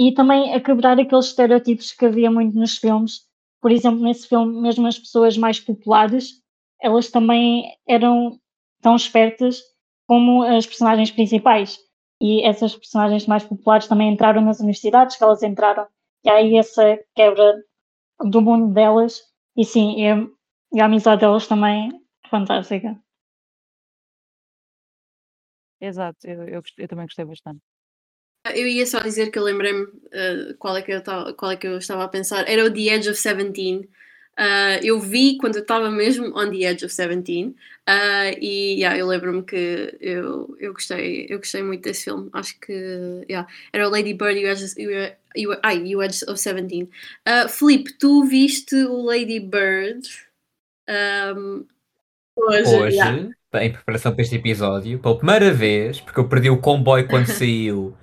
E também a quebrar aqueles estereótipos que havia muito nos filmes. Por exemplo, nesse filme, mesmo as pessoas mais populares, elas também eram tão espertas como as personagens principais. E essas personagens mais populares também entraram nas universidades que elas entraram. E aí essa quebra do mundo delas. E sim, e a, e a amizade delas também é fantástica. Exato, eu, eu, eu, também gostei bastante. Eu ia só dizer que eu lembrei-me uh, qual, é que eu qual é que eu estava a pensar. Era o The Edge of Seventeen, Uh, eu vi quando eu estava mesmo on the edge of 17 uh, e yeah, eu lembro-me que eu, eu, gostei, eu gostei muito desse filme. Acho que yeah, era o Lady Bird e o Edge, Edge of 17. Uh, Felipe, tu viste o Lady Bird um, hoje, hoje yeah. em preparação para este episódio, pela primeira vez, porque eu perdi o comboio quando saiu.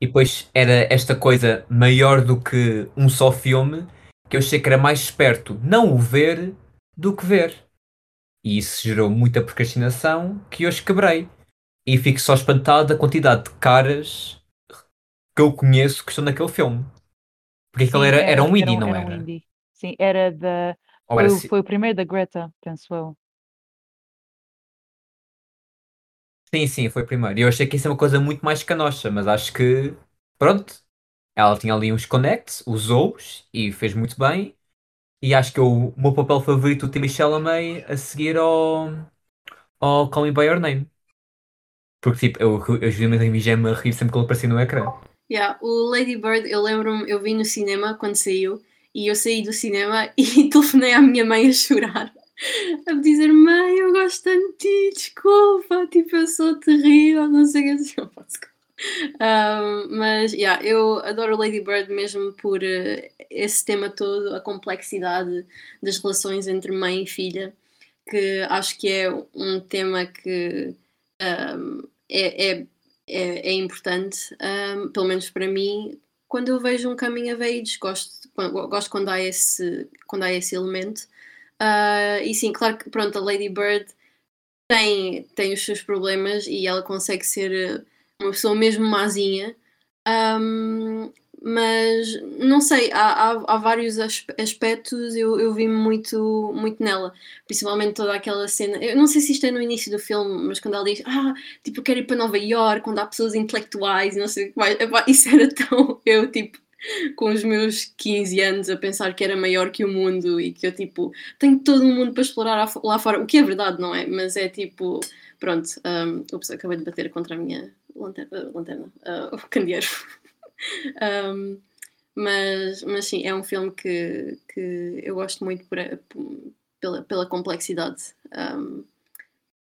E depois era esta coisa maior do que um só filme que eu achei que era mais esperto não o ver do que ver. E isso gerou muita procrastinação que hoje quebrei. E fico só espantado da quantidade de caras que eu conheço que estão naquele filme. Porque Sim, aquele era, era, era um indie, era, não era? Um indie. Sim, era da. Foi, era foi, o primeiro da Greta, penso eu. Sim, sim, foi o primeiro. E eu achei que isso é uma coisa muito mais canocha, mas acho que. Pronto, ela tinha ali uns connects, usou-os e fez muito bem. E acho que o meu papel favorito do Timmy Chalamet a seguir ao, ao Call Me By Your Name. Porque tipo, eu, eu genuinamente me a rir sempre que ele aparecia no ecrã. Yeah, o Lady Bird, eu lembro-me, eu vi no cinema quando saiu e eu saí do cinema e telefonei à minha mãe a chorar. A dizer, mãe, eu gosto tanto de ti, desculpa, tipo, eu sou terrível, não sei o que. Eu posso mas yeah, eu adoro Lady Bird mesmo por uh, esse tema todo, a complexidade das relações entre mãe e filha, que acho que é um tema que um, é, é, é, é, importante, um, pelo menos para mim. Quando eu vejo um coming of age, gosto, gosto quando, há esse, quando há esse elemento. Uh, e sim, claro que pronto, a Lady Bird tem, tem os seus problemas e ela consegue ser uma pessoa mesmo mazinha. Um, mas não sei, há, há, há vários aspectos eu, eu vi muito, muito nela, principalmente toda aquela cena. Eu não sei se isto é no início do filme, mas quando ela diz, ah, tipo, quero ir para Nova York, quando há pessoas intelectuais, não sei o que mais, isso era tão. Eu, tipo, com os meus 15 anos a pensar que era maior que o mundo e que eu, tipo, tenho todo o mundo para explorar lá fora, o que é verdade, não é? Mas é tipo, pronto, um, ups, acabei de bater contra a minha lanterna, lanterna uh, o candeeiro. um, mas, mas sim, é um filme que, que eu gosto muito por, pela, pela complexidade um,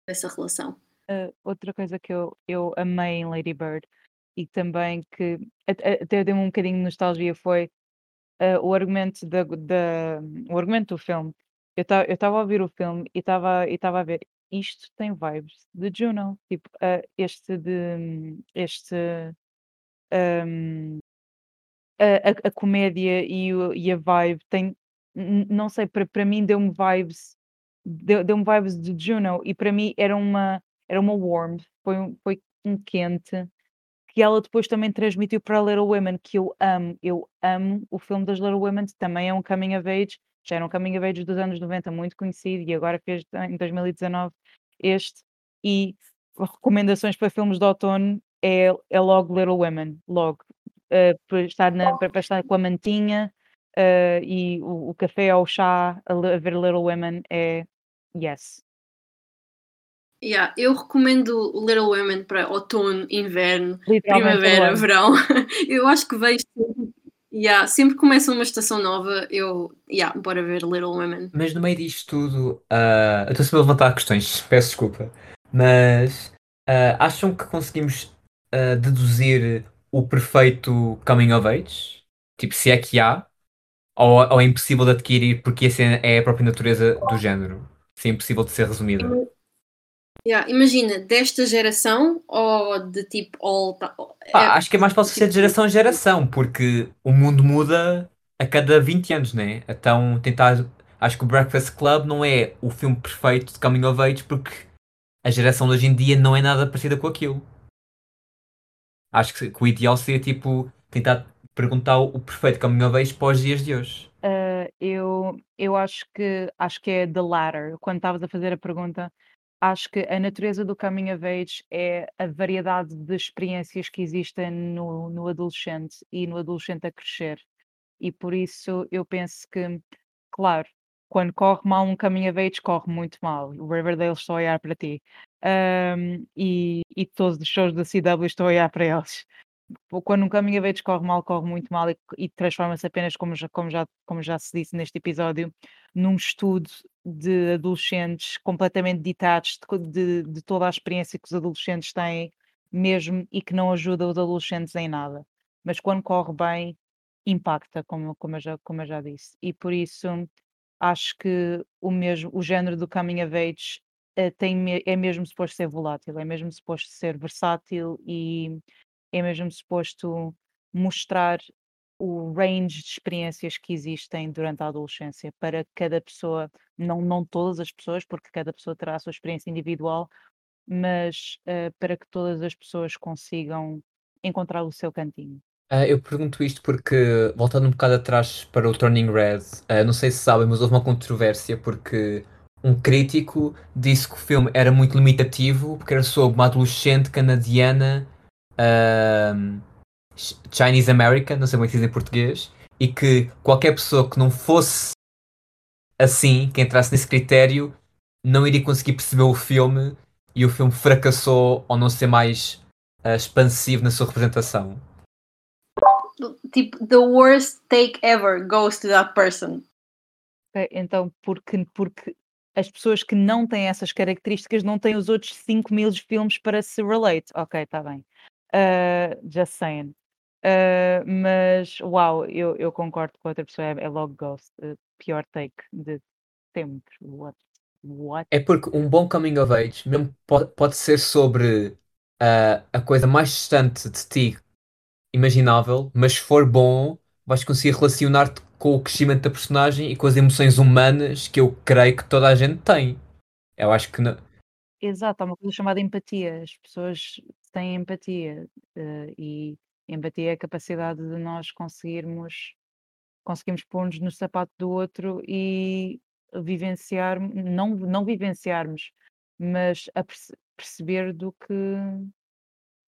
dessa relação. Uh, outra coisa que eu, eu amei em Lady Bird e também que até deu-me um bocadinho de nostalgia foi uh, o argumento da, o argumento do filme. Eu estava a ouvir o filme e estava a ver isto tem vibes de Juno, tipo, uh, este de este um, a, a, comédia e, o, e, a vibe tem, não sei, para, mim deu-me vibes, deu-me deu vibes de Juno e para mim era uma, era uma warm, foi, foi um quente que ela depois também transmitiu para Little Women, que eu amo. Eu amo o filme das Little Women, também é um coming of age, já era um coming of age dos anos 90 muito conhecido e agora fez em 2019 este. E recomendações para filmes de outono é, é logo Little Women, logo. Uh, para, estar na, para, para estar com a mantinha uh, e o, o, café ou o chá a, a ver Little Women é yes. Yeah, eu recomendo Little Women para outono, inverno, primavera, verão. eu acho que vejo yeah, sempre que começa uma estação nova, eu yeah, bora ver Little Women. Mas no meio disto tudo, uh, eu estou sempre a levantar questões, peço desculpa. Mas uh, acham que conseguimos uh, deduzir o perfeito coming of age? Tipo, se é que há? Ou, ou é impossível de adquirir porque essa é a própria natureza do género? Se é impossível de ser resumida? Yeah, imagina, desta geração ou de tipo all. É, acho que é mais fácil tipo, ser de geração a geração, porque o mundo muda a cada 20 anos, né? Então tentar. Acho que o Breakfast Club não é o filme perfeito de Coming of Age porque a geração de hoje em dia não é nada parecida com aquilo. Acho que, que o ideal seria tipo tentar perguntar o perfeito Coming of Age para os dias de hoje. Uh, eu, eu acho que acho que é the latter. Quando estavas a fazer a pergunta, acho que a natureza do coming of age é a variedade de experiências que existem no, no adolescente e no adolescente a crescer. E por isso eu penso que, claro, quando corre mal um coming of age, corre muito mal. O Riverdale está a olhar para ti. Um, e, e todos os shows da CW estão a olhar para eles quando um caminho of age corre mal, corre muito mal e, e transforma-se apenas, como já, como, já, como já se disse neste episódio, num estudo de adolescentes completamente ditados de, de, de, toda a experiência que os adolescentes têm mesmo e que não ajuda os adolescentes em nada. Mas quando corre bem, impacta, como, como, eu, já, como eu já disse. E por isso acho que o mesmo o género do coming of age é, tem, é mesmo suposto ser volátil, é mesmo suposto ser versátil e é mesmo suposto mostrar o range de experiências que existem durante a adolescência para cada pessoa, não, não todas as pessoas, porque cada pessoa terá a sua experiência individual, mas uh, para que todas as pessoas consigam encontrar o seu cantinho. Uh, eu pergunto isto porque, voltando um bocado atrás para o Turning Red, uh, não sei se sabem, mas houve uma controvérsia porque um crítico disse que o filme era muito limitativo porque era sobre uma adolescente canadiana Chinese American, não sei como é que diz em português, e que qualquer pessoa que não fosse assim, que entrasse nesse critério, não iria conseguir perceber o filme e o filme fracassou ao não ser mais uh, expansivo na sua representação. Tipo, the worst take ever goes to that person. então, porque, porque as pessoas que não têm essas características não têm os outros 5 mil filmes para se relate. Ok, está bem. Uh, just saying. Uh, mas, uau, eu, eu concordo com outra pessoa, é, é logo Ghost, uh, pior take de sempre. What? What? É porque um bom coming of age mesmo pode, pode ser sobre uh, a coisa mais distante de ti imaginável, mas se for bom, vais conseguir relacionar-te com o crescimento da personagem e com as emoções humanas que eu creio que toda a gente tem. Eu acho que. Não... Exato, há uma coisa chamada empatia. As pessoas têm empatia uh, e empatia é a capacidade de nós conseguirmos conseguimos pôr-nos no sapato do outro e vivenciar, não, não vivenciarmos, mas a perce perceber do que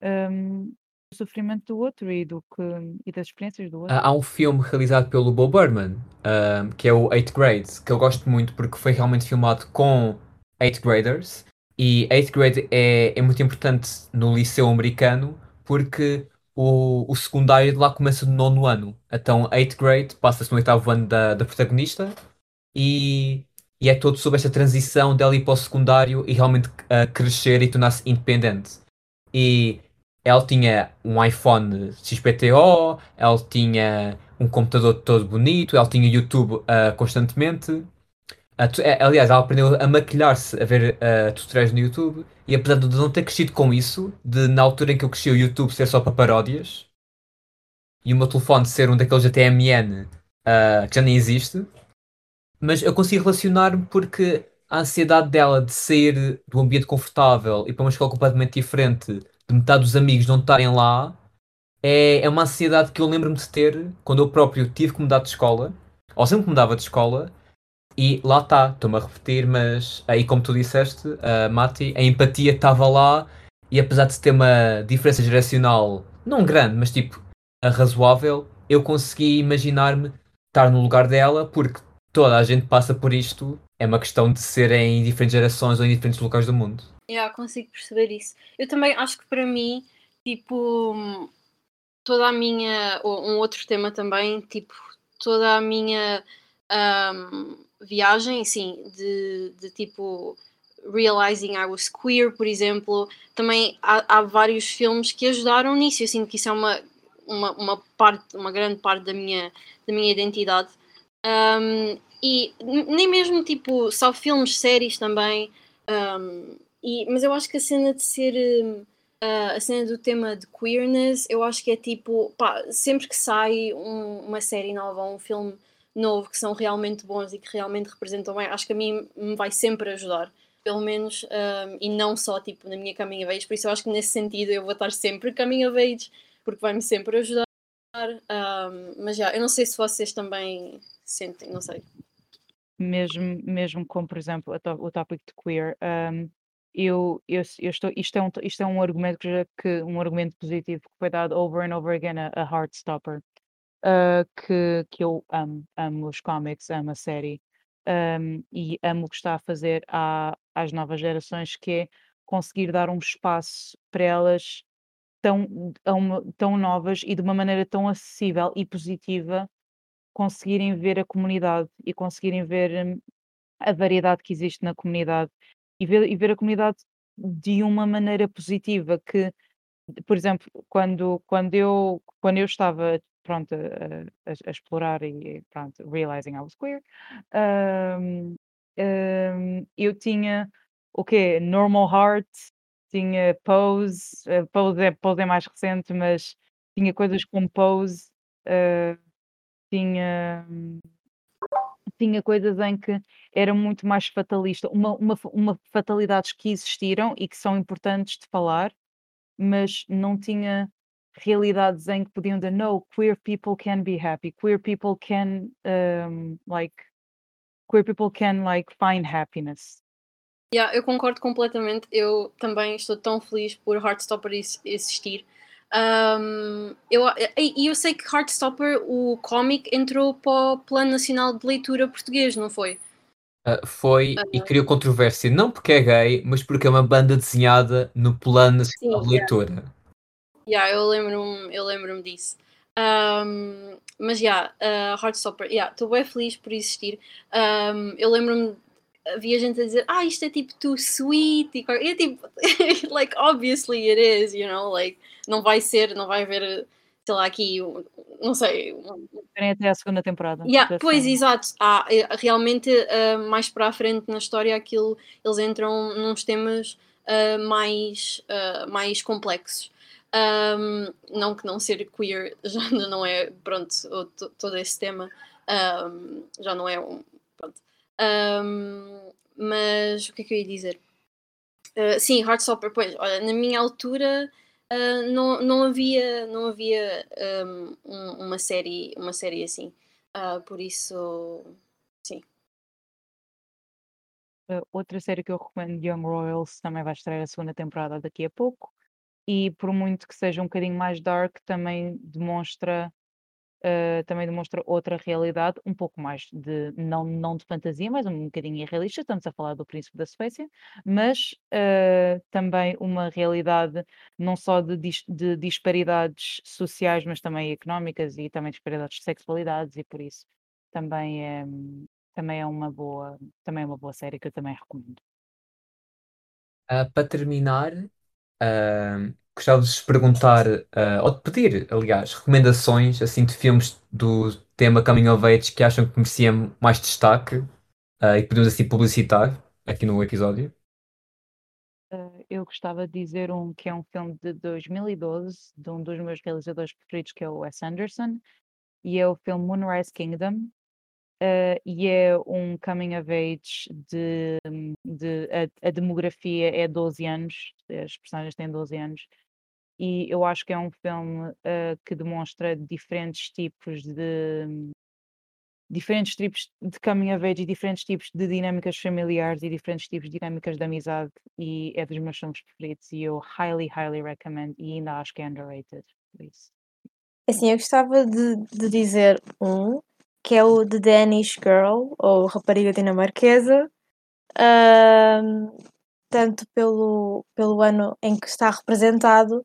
um, o sofrimento do outro e, do que, e das experiências do outro. Há um filme realizado pelo Bo Burnham, um, que é o 8 Grades, que eu gosto muito porque foi realmente filmado com 8 graders e 8th grade é, é muito importante no liceu americano porque o, o secundário de lá começa no nono ano. Então, 8th grade passa-se no oitavo ano da, da protagonista e, e é todo sobre esta transição dela ir para o secundário e realmente uh, crescer e tornar-se independente. E ela tinha um iPhone XPTO, ela tinha um computador todo bonito, ela tinha YouTube uh, constantemente aliás, ela aprendeu a maquilhar-se a ver uh, tutoriais no YouTube e apesar de não ter crescido com isso, de na altura em que eu cresci o YouTube ser só para paródias e o meu telefone ser um daqueles ATMN uh, ah, que já nem existe, mas eu consigo relacionar-me porque a ansiedade dela de sair do ambiente confortável e para uma escola completamente diferente de metade dos amigos não estarem lá, é, é uma ansiedade que eu lembro-me de ter quando eu próprio tive que mudar de escola, ou sempre que mudava de escola, e lá está, estou-me a repetir, mas aí, como tu disseste, uh, Mati, a empatia estava lá, e apesar de ter uma diferença geracional, não grande, mas tipo, razoável, eu consegui imaginar-me estar no lugar dela, porque toda a gente passa por isto, é uma questão de ser em diferentes gerações ou em diferentes locais do mundo. Yeah, consigo perceber isso. Eu também acho que para mim, tipo, toda a minha. Um outro tema também, tipo, toda a minha um, viagem, sim, de, de tipo. Realizing I Was Queer, por exemplo, também há, há vários filmes que ajudaram nisso. Eu sinto que isso é uma, uma, uma parte, uma grande parte da minha, da minha identidade. Um, e nem mesmo tipo só filmes, séries também. Um, e, mas eu acho que a cena de ser uh, a cena do tema de queerness, eu acho que é tipo, pá, sempre que sai um, uma série nova um filme novo que são realmente bons e que realmente representam bem, acho que a mim me vai sempre ajudar. Pelo menos, um, e não só tipo na minha caminho of age, por isso eu acho que nesse sentido eu vou estar sempre caminho of age, porque vai-me sempre ajudar. Um, mas já, eu não sei se vocês também sentem, não sei. Mesmo, mesmo como, por exemplo, o tópico de queer, um, eu, eu, eu estou, isto é um, isto é um argumento que, que um argumento positivo que foi dado over and over again a, a Heartstopper, uh, que, que eu amo, amo os cómics, amo a série, um, e amo o que está a fazer à, às novas gerações, que é conseguir dar um espaço para elas tão, tão, novas e de uma maneira tão acessível e positiva, conseguirem ver a comunidade e conseguirem ver hum, a variedade que existe na comunidade e ver, e ver a comunidade de uma maneira positiva que, por exemplo, quando, quando, eu, quando eu estava pronto, a, a, a explorar e pronto, realizing I was queer, um, um, eu tinha o quê? Normal Heart, tinha Pose, uh, Pose, é, Pose é mais recente, mas tinha coisas como Pose, uh, tinha tinha coisas em que era muito mais fatalista, uma, uma, uma fatalidades que existiram e que são importantes de falar, mas não tinha realidades em que podiam dizer no, queer people can be happy, queer people can um, like queer people can like find happiness. Yeah, eu concordo completamente. Eu também estou tão feliz por Heartstopper existir um, eu, e eu sei que Heartstopper, o cómic, entrou para o Plano Nacional de Leitura Português, não foi? Uh, foi uh, e criou controvérsia, não porque é gay, mas porque é uma banda desenhada no Plano Nacional sim, de Leitura. Yeah, yeah eu lembro-me lembro disso. Um, mas já, yeah, uh, Heartstopper, estou yeah, bem feliz por existir. Um, eu lembro-me havia gente a dizer, ah, isto é tipo too sweet, e é tipo, like, obviously it is, you know, like, não vai ser, não vai haver, sei lá, aqui, não sei. Esperem até a segunda temporada. Yeah, pois, exato. Ah, realmente, uh, mais para a frente na história, aquilo, eles entram nos temas uh, mais, uh, mais complexos. Um, não que não ser queer já não é, pronto, todo esse tema um, já não é um, pronto. Um, mas o que é que eu ia dizer? Uh, sim, Heartstopper, pois, olha, na minha altura uh, não, não havia, não havia um, uma, série, uma série assim. Uh, por isso, sim. outra série que eu recomendo, Young Royals, também vai estrear a segunda temporada daqui a pouco. E por muito que seja um bocadinho mais dark, também demonstra uh, também demonstra outra realidade, um pouco mais de, não, não de fantasia, mas um bocadinho irrealista. Estamos a falar do Príncipe da Suécia, mas uh, também uma realidade não só de, de disparidades sociais, mas também económicas e também disparidades de sexualidades, e por isso também é, também é uma boa, também é uma boa série que eu também recomendo. Uh, para terminar, gostava de vos perguntar, uh, ou de pedir, aliás, recomendações assim de filmes do tema Coming of Age que acham que mereciam mais destaque uh, e podemos assim publicitar aqui no episódio. Uh, eu gostava de dizer um que é um filme de 2012 de um dos meus realizadores preferidos que é o Wes Anderson e é o filme Moonrise Kingdom uh, e é um coming of age de, de a, a, demografia é 12 anos, as personagens têm 12 anos e eu acho que é um filme uh, que demonstra diferentes tipos de diferentes tipos de coming of age e diferentes tipos de dinâmicas familiares e diferentes tipos de dinâmicas de amizade e é dos meus filmes preferidos e eu highly, highly recommend e ainda acho que é underrated. Por isso. Assim, eu gostava de, de dizer um, que é o The Danish Girl, ou Rapariga Dinamarquesa, tanto pelo, pelo ano em que está representado,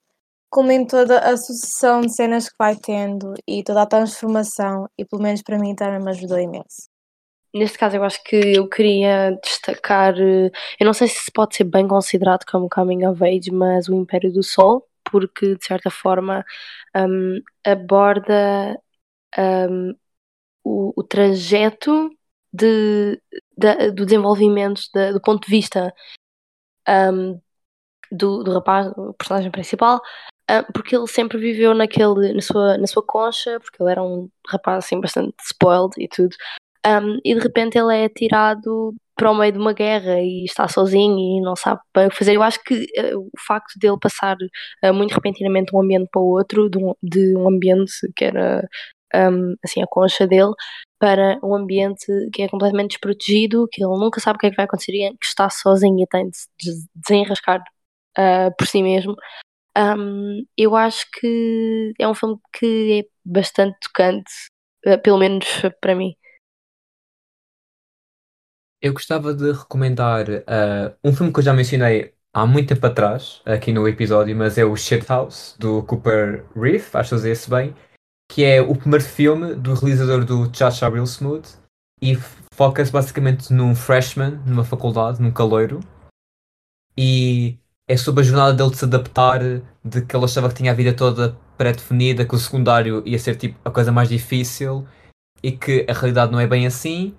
como em toda a sucessão de cenas que vai tendo e toda a transformação, e pelo menos para mim também me ajudou imenso. Neste caso, eu acho que eu queria destacar, eh, eu não sei se pode ser bem considerado como coming of age, mas o Império do Sol, porque de certa forma um, aborda um, o, o, trajeto de, de, do desenvolvimento de, do ponto de vista um, do, do rapaz, o personagem principal, porque ele sempre viveu naquele, na, sua, na sua concha, porque ele era um rapaz assim bastante spoiled e tudo, um, e de repente ele é tirado para o meio de uma guerra e está sozinho e não sabe bem o que fazer. Eu acho que uh, o facto dele passar uh, muito repentinamente de um ambiente para o outro, de um, de um ambiente que era um, assim a concha dele, para um ambiente que é completamente desprotegido, que ele nunca sabe o que é que vai acontecer e que está sozinho e tem de se desenrascar uh, por si mesmo. Um, eu acho que é um filme que é bastante tocante, pelo menos para mim. Eu gostava de recomendar uh, um filme que eu já mencionei há muito tempo atrás, aqui no episódio, mas é o Shithouse, do Cooper Reef, acho que usei esse bem, que é o primeiro filme do realizador do Chacha Real Smooth e foca-se basicamente num freshman, numa faculdade, num caloiro, e é sobre a jornada dele de se adaptar, de que ele achava que tinha a vida toda pré-definida, que o secundário ia ser tipo a coisa mais difícil e que a realidade não é bem assim.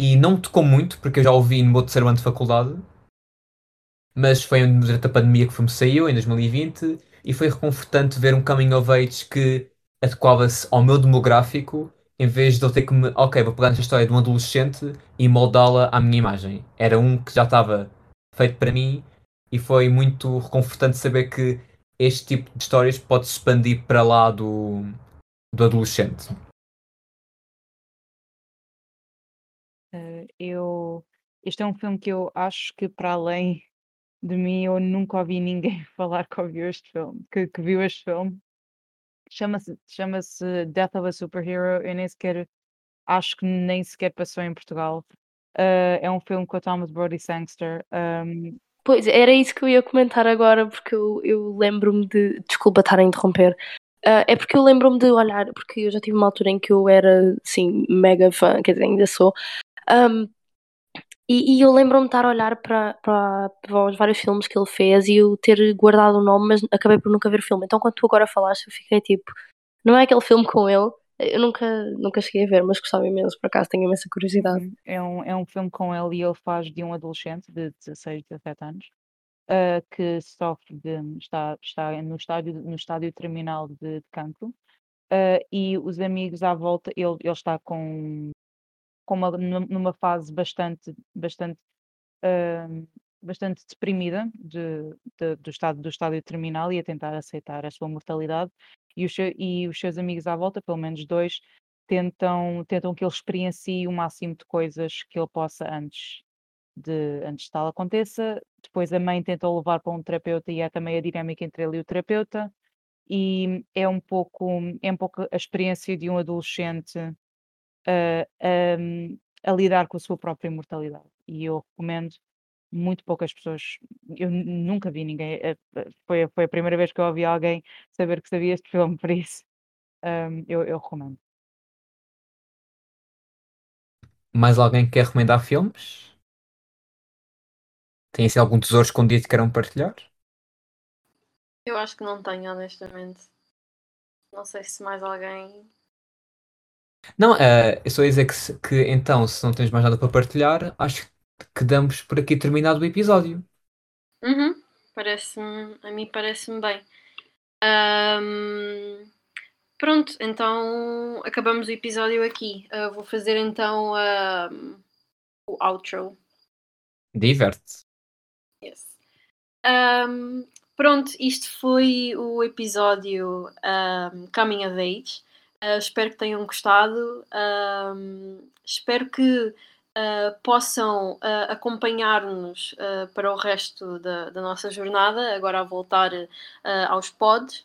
E não me tocou muito, porque eu já ouvi no meu terceiro ano de faculdade, mas foi durante a pandemia que o filme saiu, em 2020, e foi reconfortante ver um coming of age que adequava-se ao meu demográfico, em vez de eu ter que me, ok, vou pegar nesta história de um adolescente e moldá-la à minha imagem. Era um que já estava feito para mim, e foi muito reconfortante saber que este tipo de histórias pode se expandir para lá do, do adolescente. Uh, eu, este é um filme que eu acho que, para além de mim, eu nunca ouvi ninguém falar que ouviu este filme, que, que viu este filme. Chama-se chama Death of a Superhero. Eu nem sequer acho que nem sequer passou em Portugal. Uh, é um filme com a Thomas Brody Sangster. Um, Pois, era isso que eu ia comentar agora, porque eu, eu lembro-me de. Desculpa estar a interromper. Uh, é porque eu lembro-me de olhar, porque eu já tive uma altura em que eu era, assim, mega fã, quer dizer, ainda sou, um, e, e, eu lembro-me de estar a olhar para, para, para, os vários filmes que ele fez e eu ter guardado o nome, mas acabei por nunca ver o filme. Então, quando tu agora falaste, eu fiquei tipo, não é aquele filme com ele? Eu nunca, nunca cheguei a ver, mas gostava imenso, por acaso tenho imensa curiosidade. Uhum. É um, é um filme com ele e ele faz de um adolescente de 16, 17 anos uh, que sofre de. está, está no, estádio, no estádio terminal de, de cancro. Uh, e os amigos à volta, ele, ele está com com uma, numa fase bastante, bastante, uh, bastante deprimida de, de, do, estado, do estádio terminal e a tentar aceitar a sua mortalidade. E os, e os seus amigos à volta, pelo menos dois, tentam, tentam que ele experiencie o máximo de coisas que ele possa antes de antes de tal aconteça. Depois a mãe tenta levar para um terapeuta e é também a dinâmica entre ele e o terapeuta. E é um pouco, é um pouco a experiência de um adolescente a lidar com a sua própria mortalidade. E eu recomendo muito poucas pessoas, eu nunca vi ninguém, eh, eh, foi, foi a primeira vez que eu ouvi alguém saber que sabia este filme, por isso eu, eu recomendo. Mais alguém que quer recomendar filmes? Tem assim algum tesouro escondido que queiram partilhar? Eu acho que não tenho, honestamente. Não sei se mais alguém não, uh, eu só ia dizer que, que então, se não tens mais nada para partilhar, acho que damos por aqui terminado o episódio. Uhum. Parece-me, a mim parece-me bem. Pronto, então acabamos o episódio aqui. Uh, vou fazer então o outro. Diverte. Yes. Pronto, isto foi o episódio Coming of Age. Uh, espero que tenham gostado. Um, espero que uh, possam uh, acompanhar-nos para o resto da, da, nossa jornada, agora a voltar aos pods.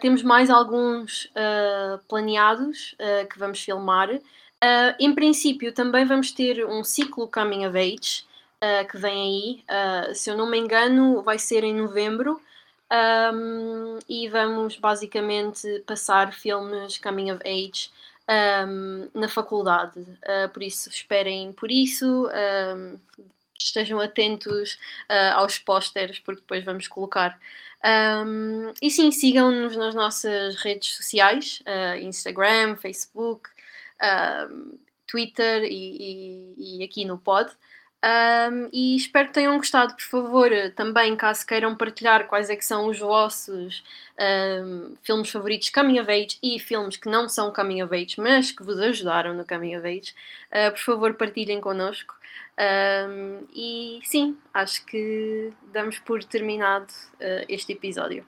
temos mais alguns planeados que vamos filmar. em princípio, também vamos ter um ciclo Coming of Age que vem aí. se eu não me engano, vai ser em novembro. Um, e vamos basicamente passar filmes coming of age um, na faculdade. Uh, por isso, esperem por isso. Um, estejam atentos uh, aos pósteres, porque depois vamos colocar. e sim, sigam-nos nas nossas redes sociais: uh, Instagram, Facebook, Twitter e, e, e aqui no pod. Um, e espero que tenham gostado. Por favor, também, caso queiram partilhar quais é que são os vossos um, filmes favoritos coming of age e filmes que não são coming of age, mas que vos ajudaram no coming of age, uh, por favor, partilhem connosco. Um, e sim, acho que damos por terminado uh, este episódio.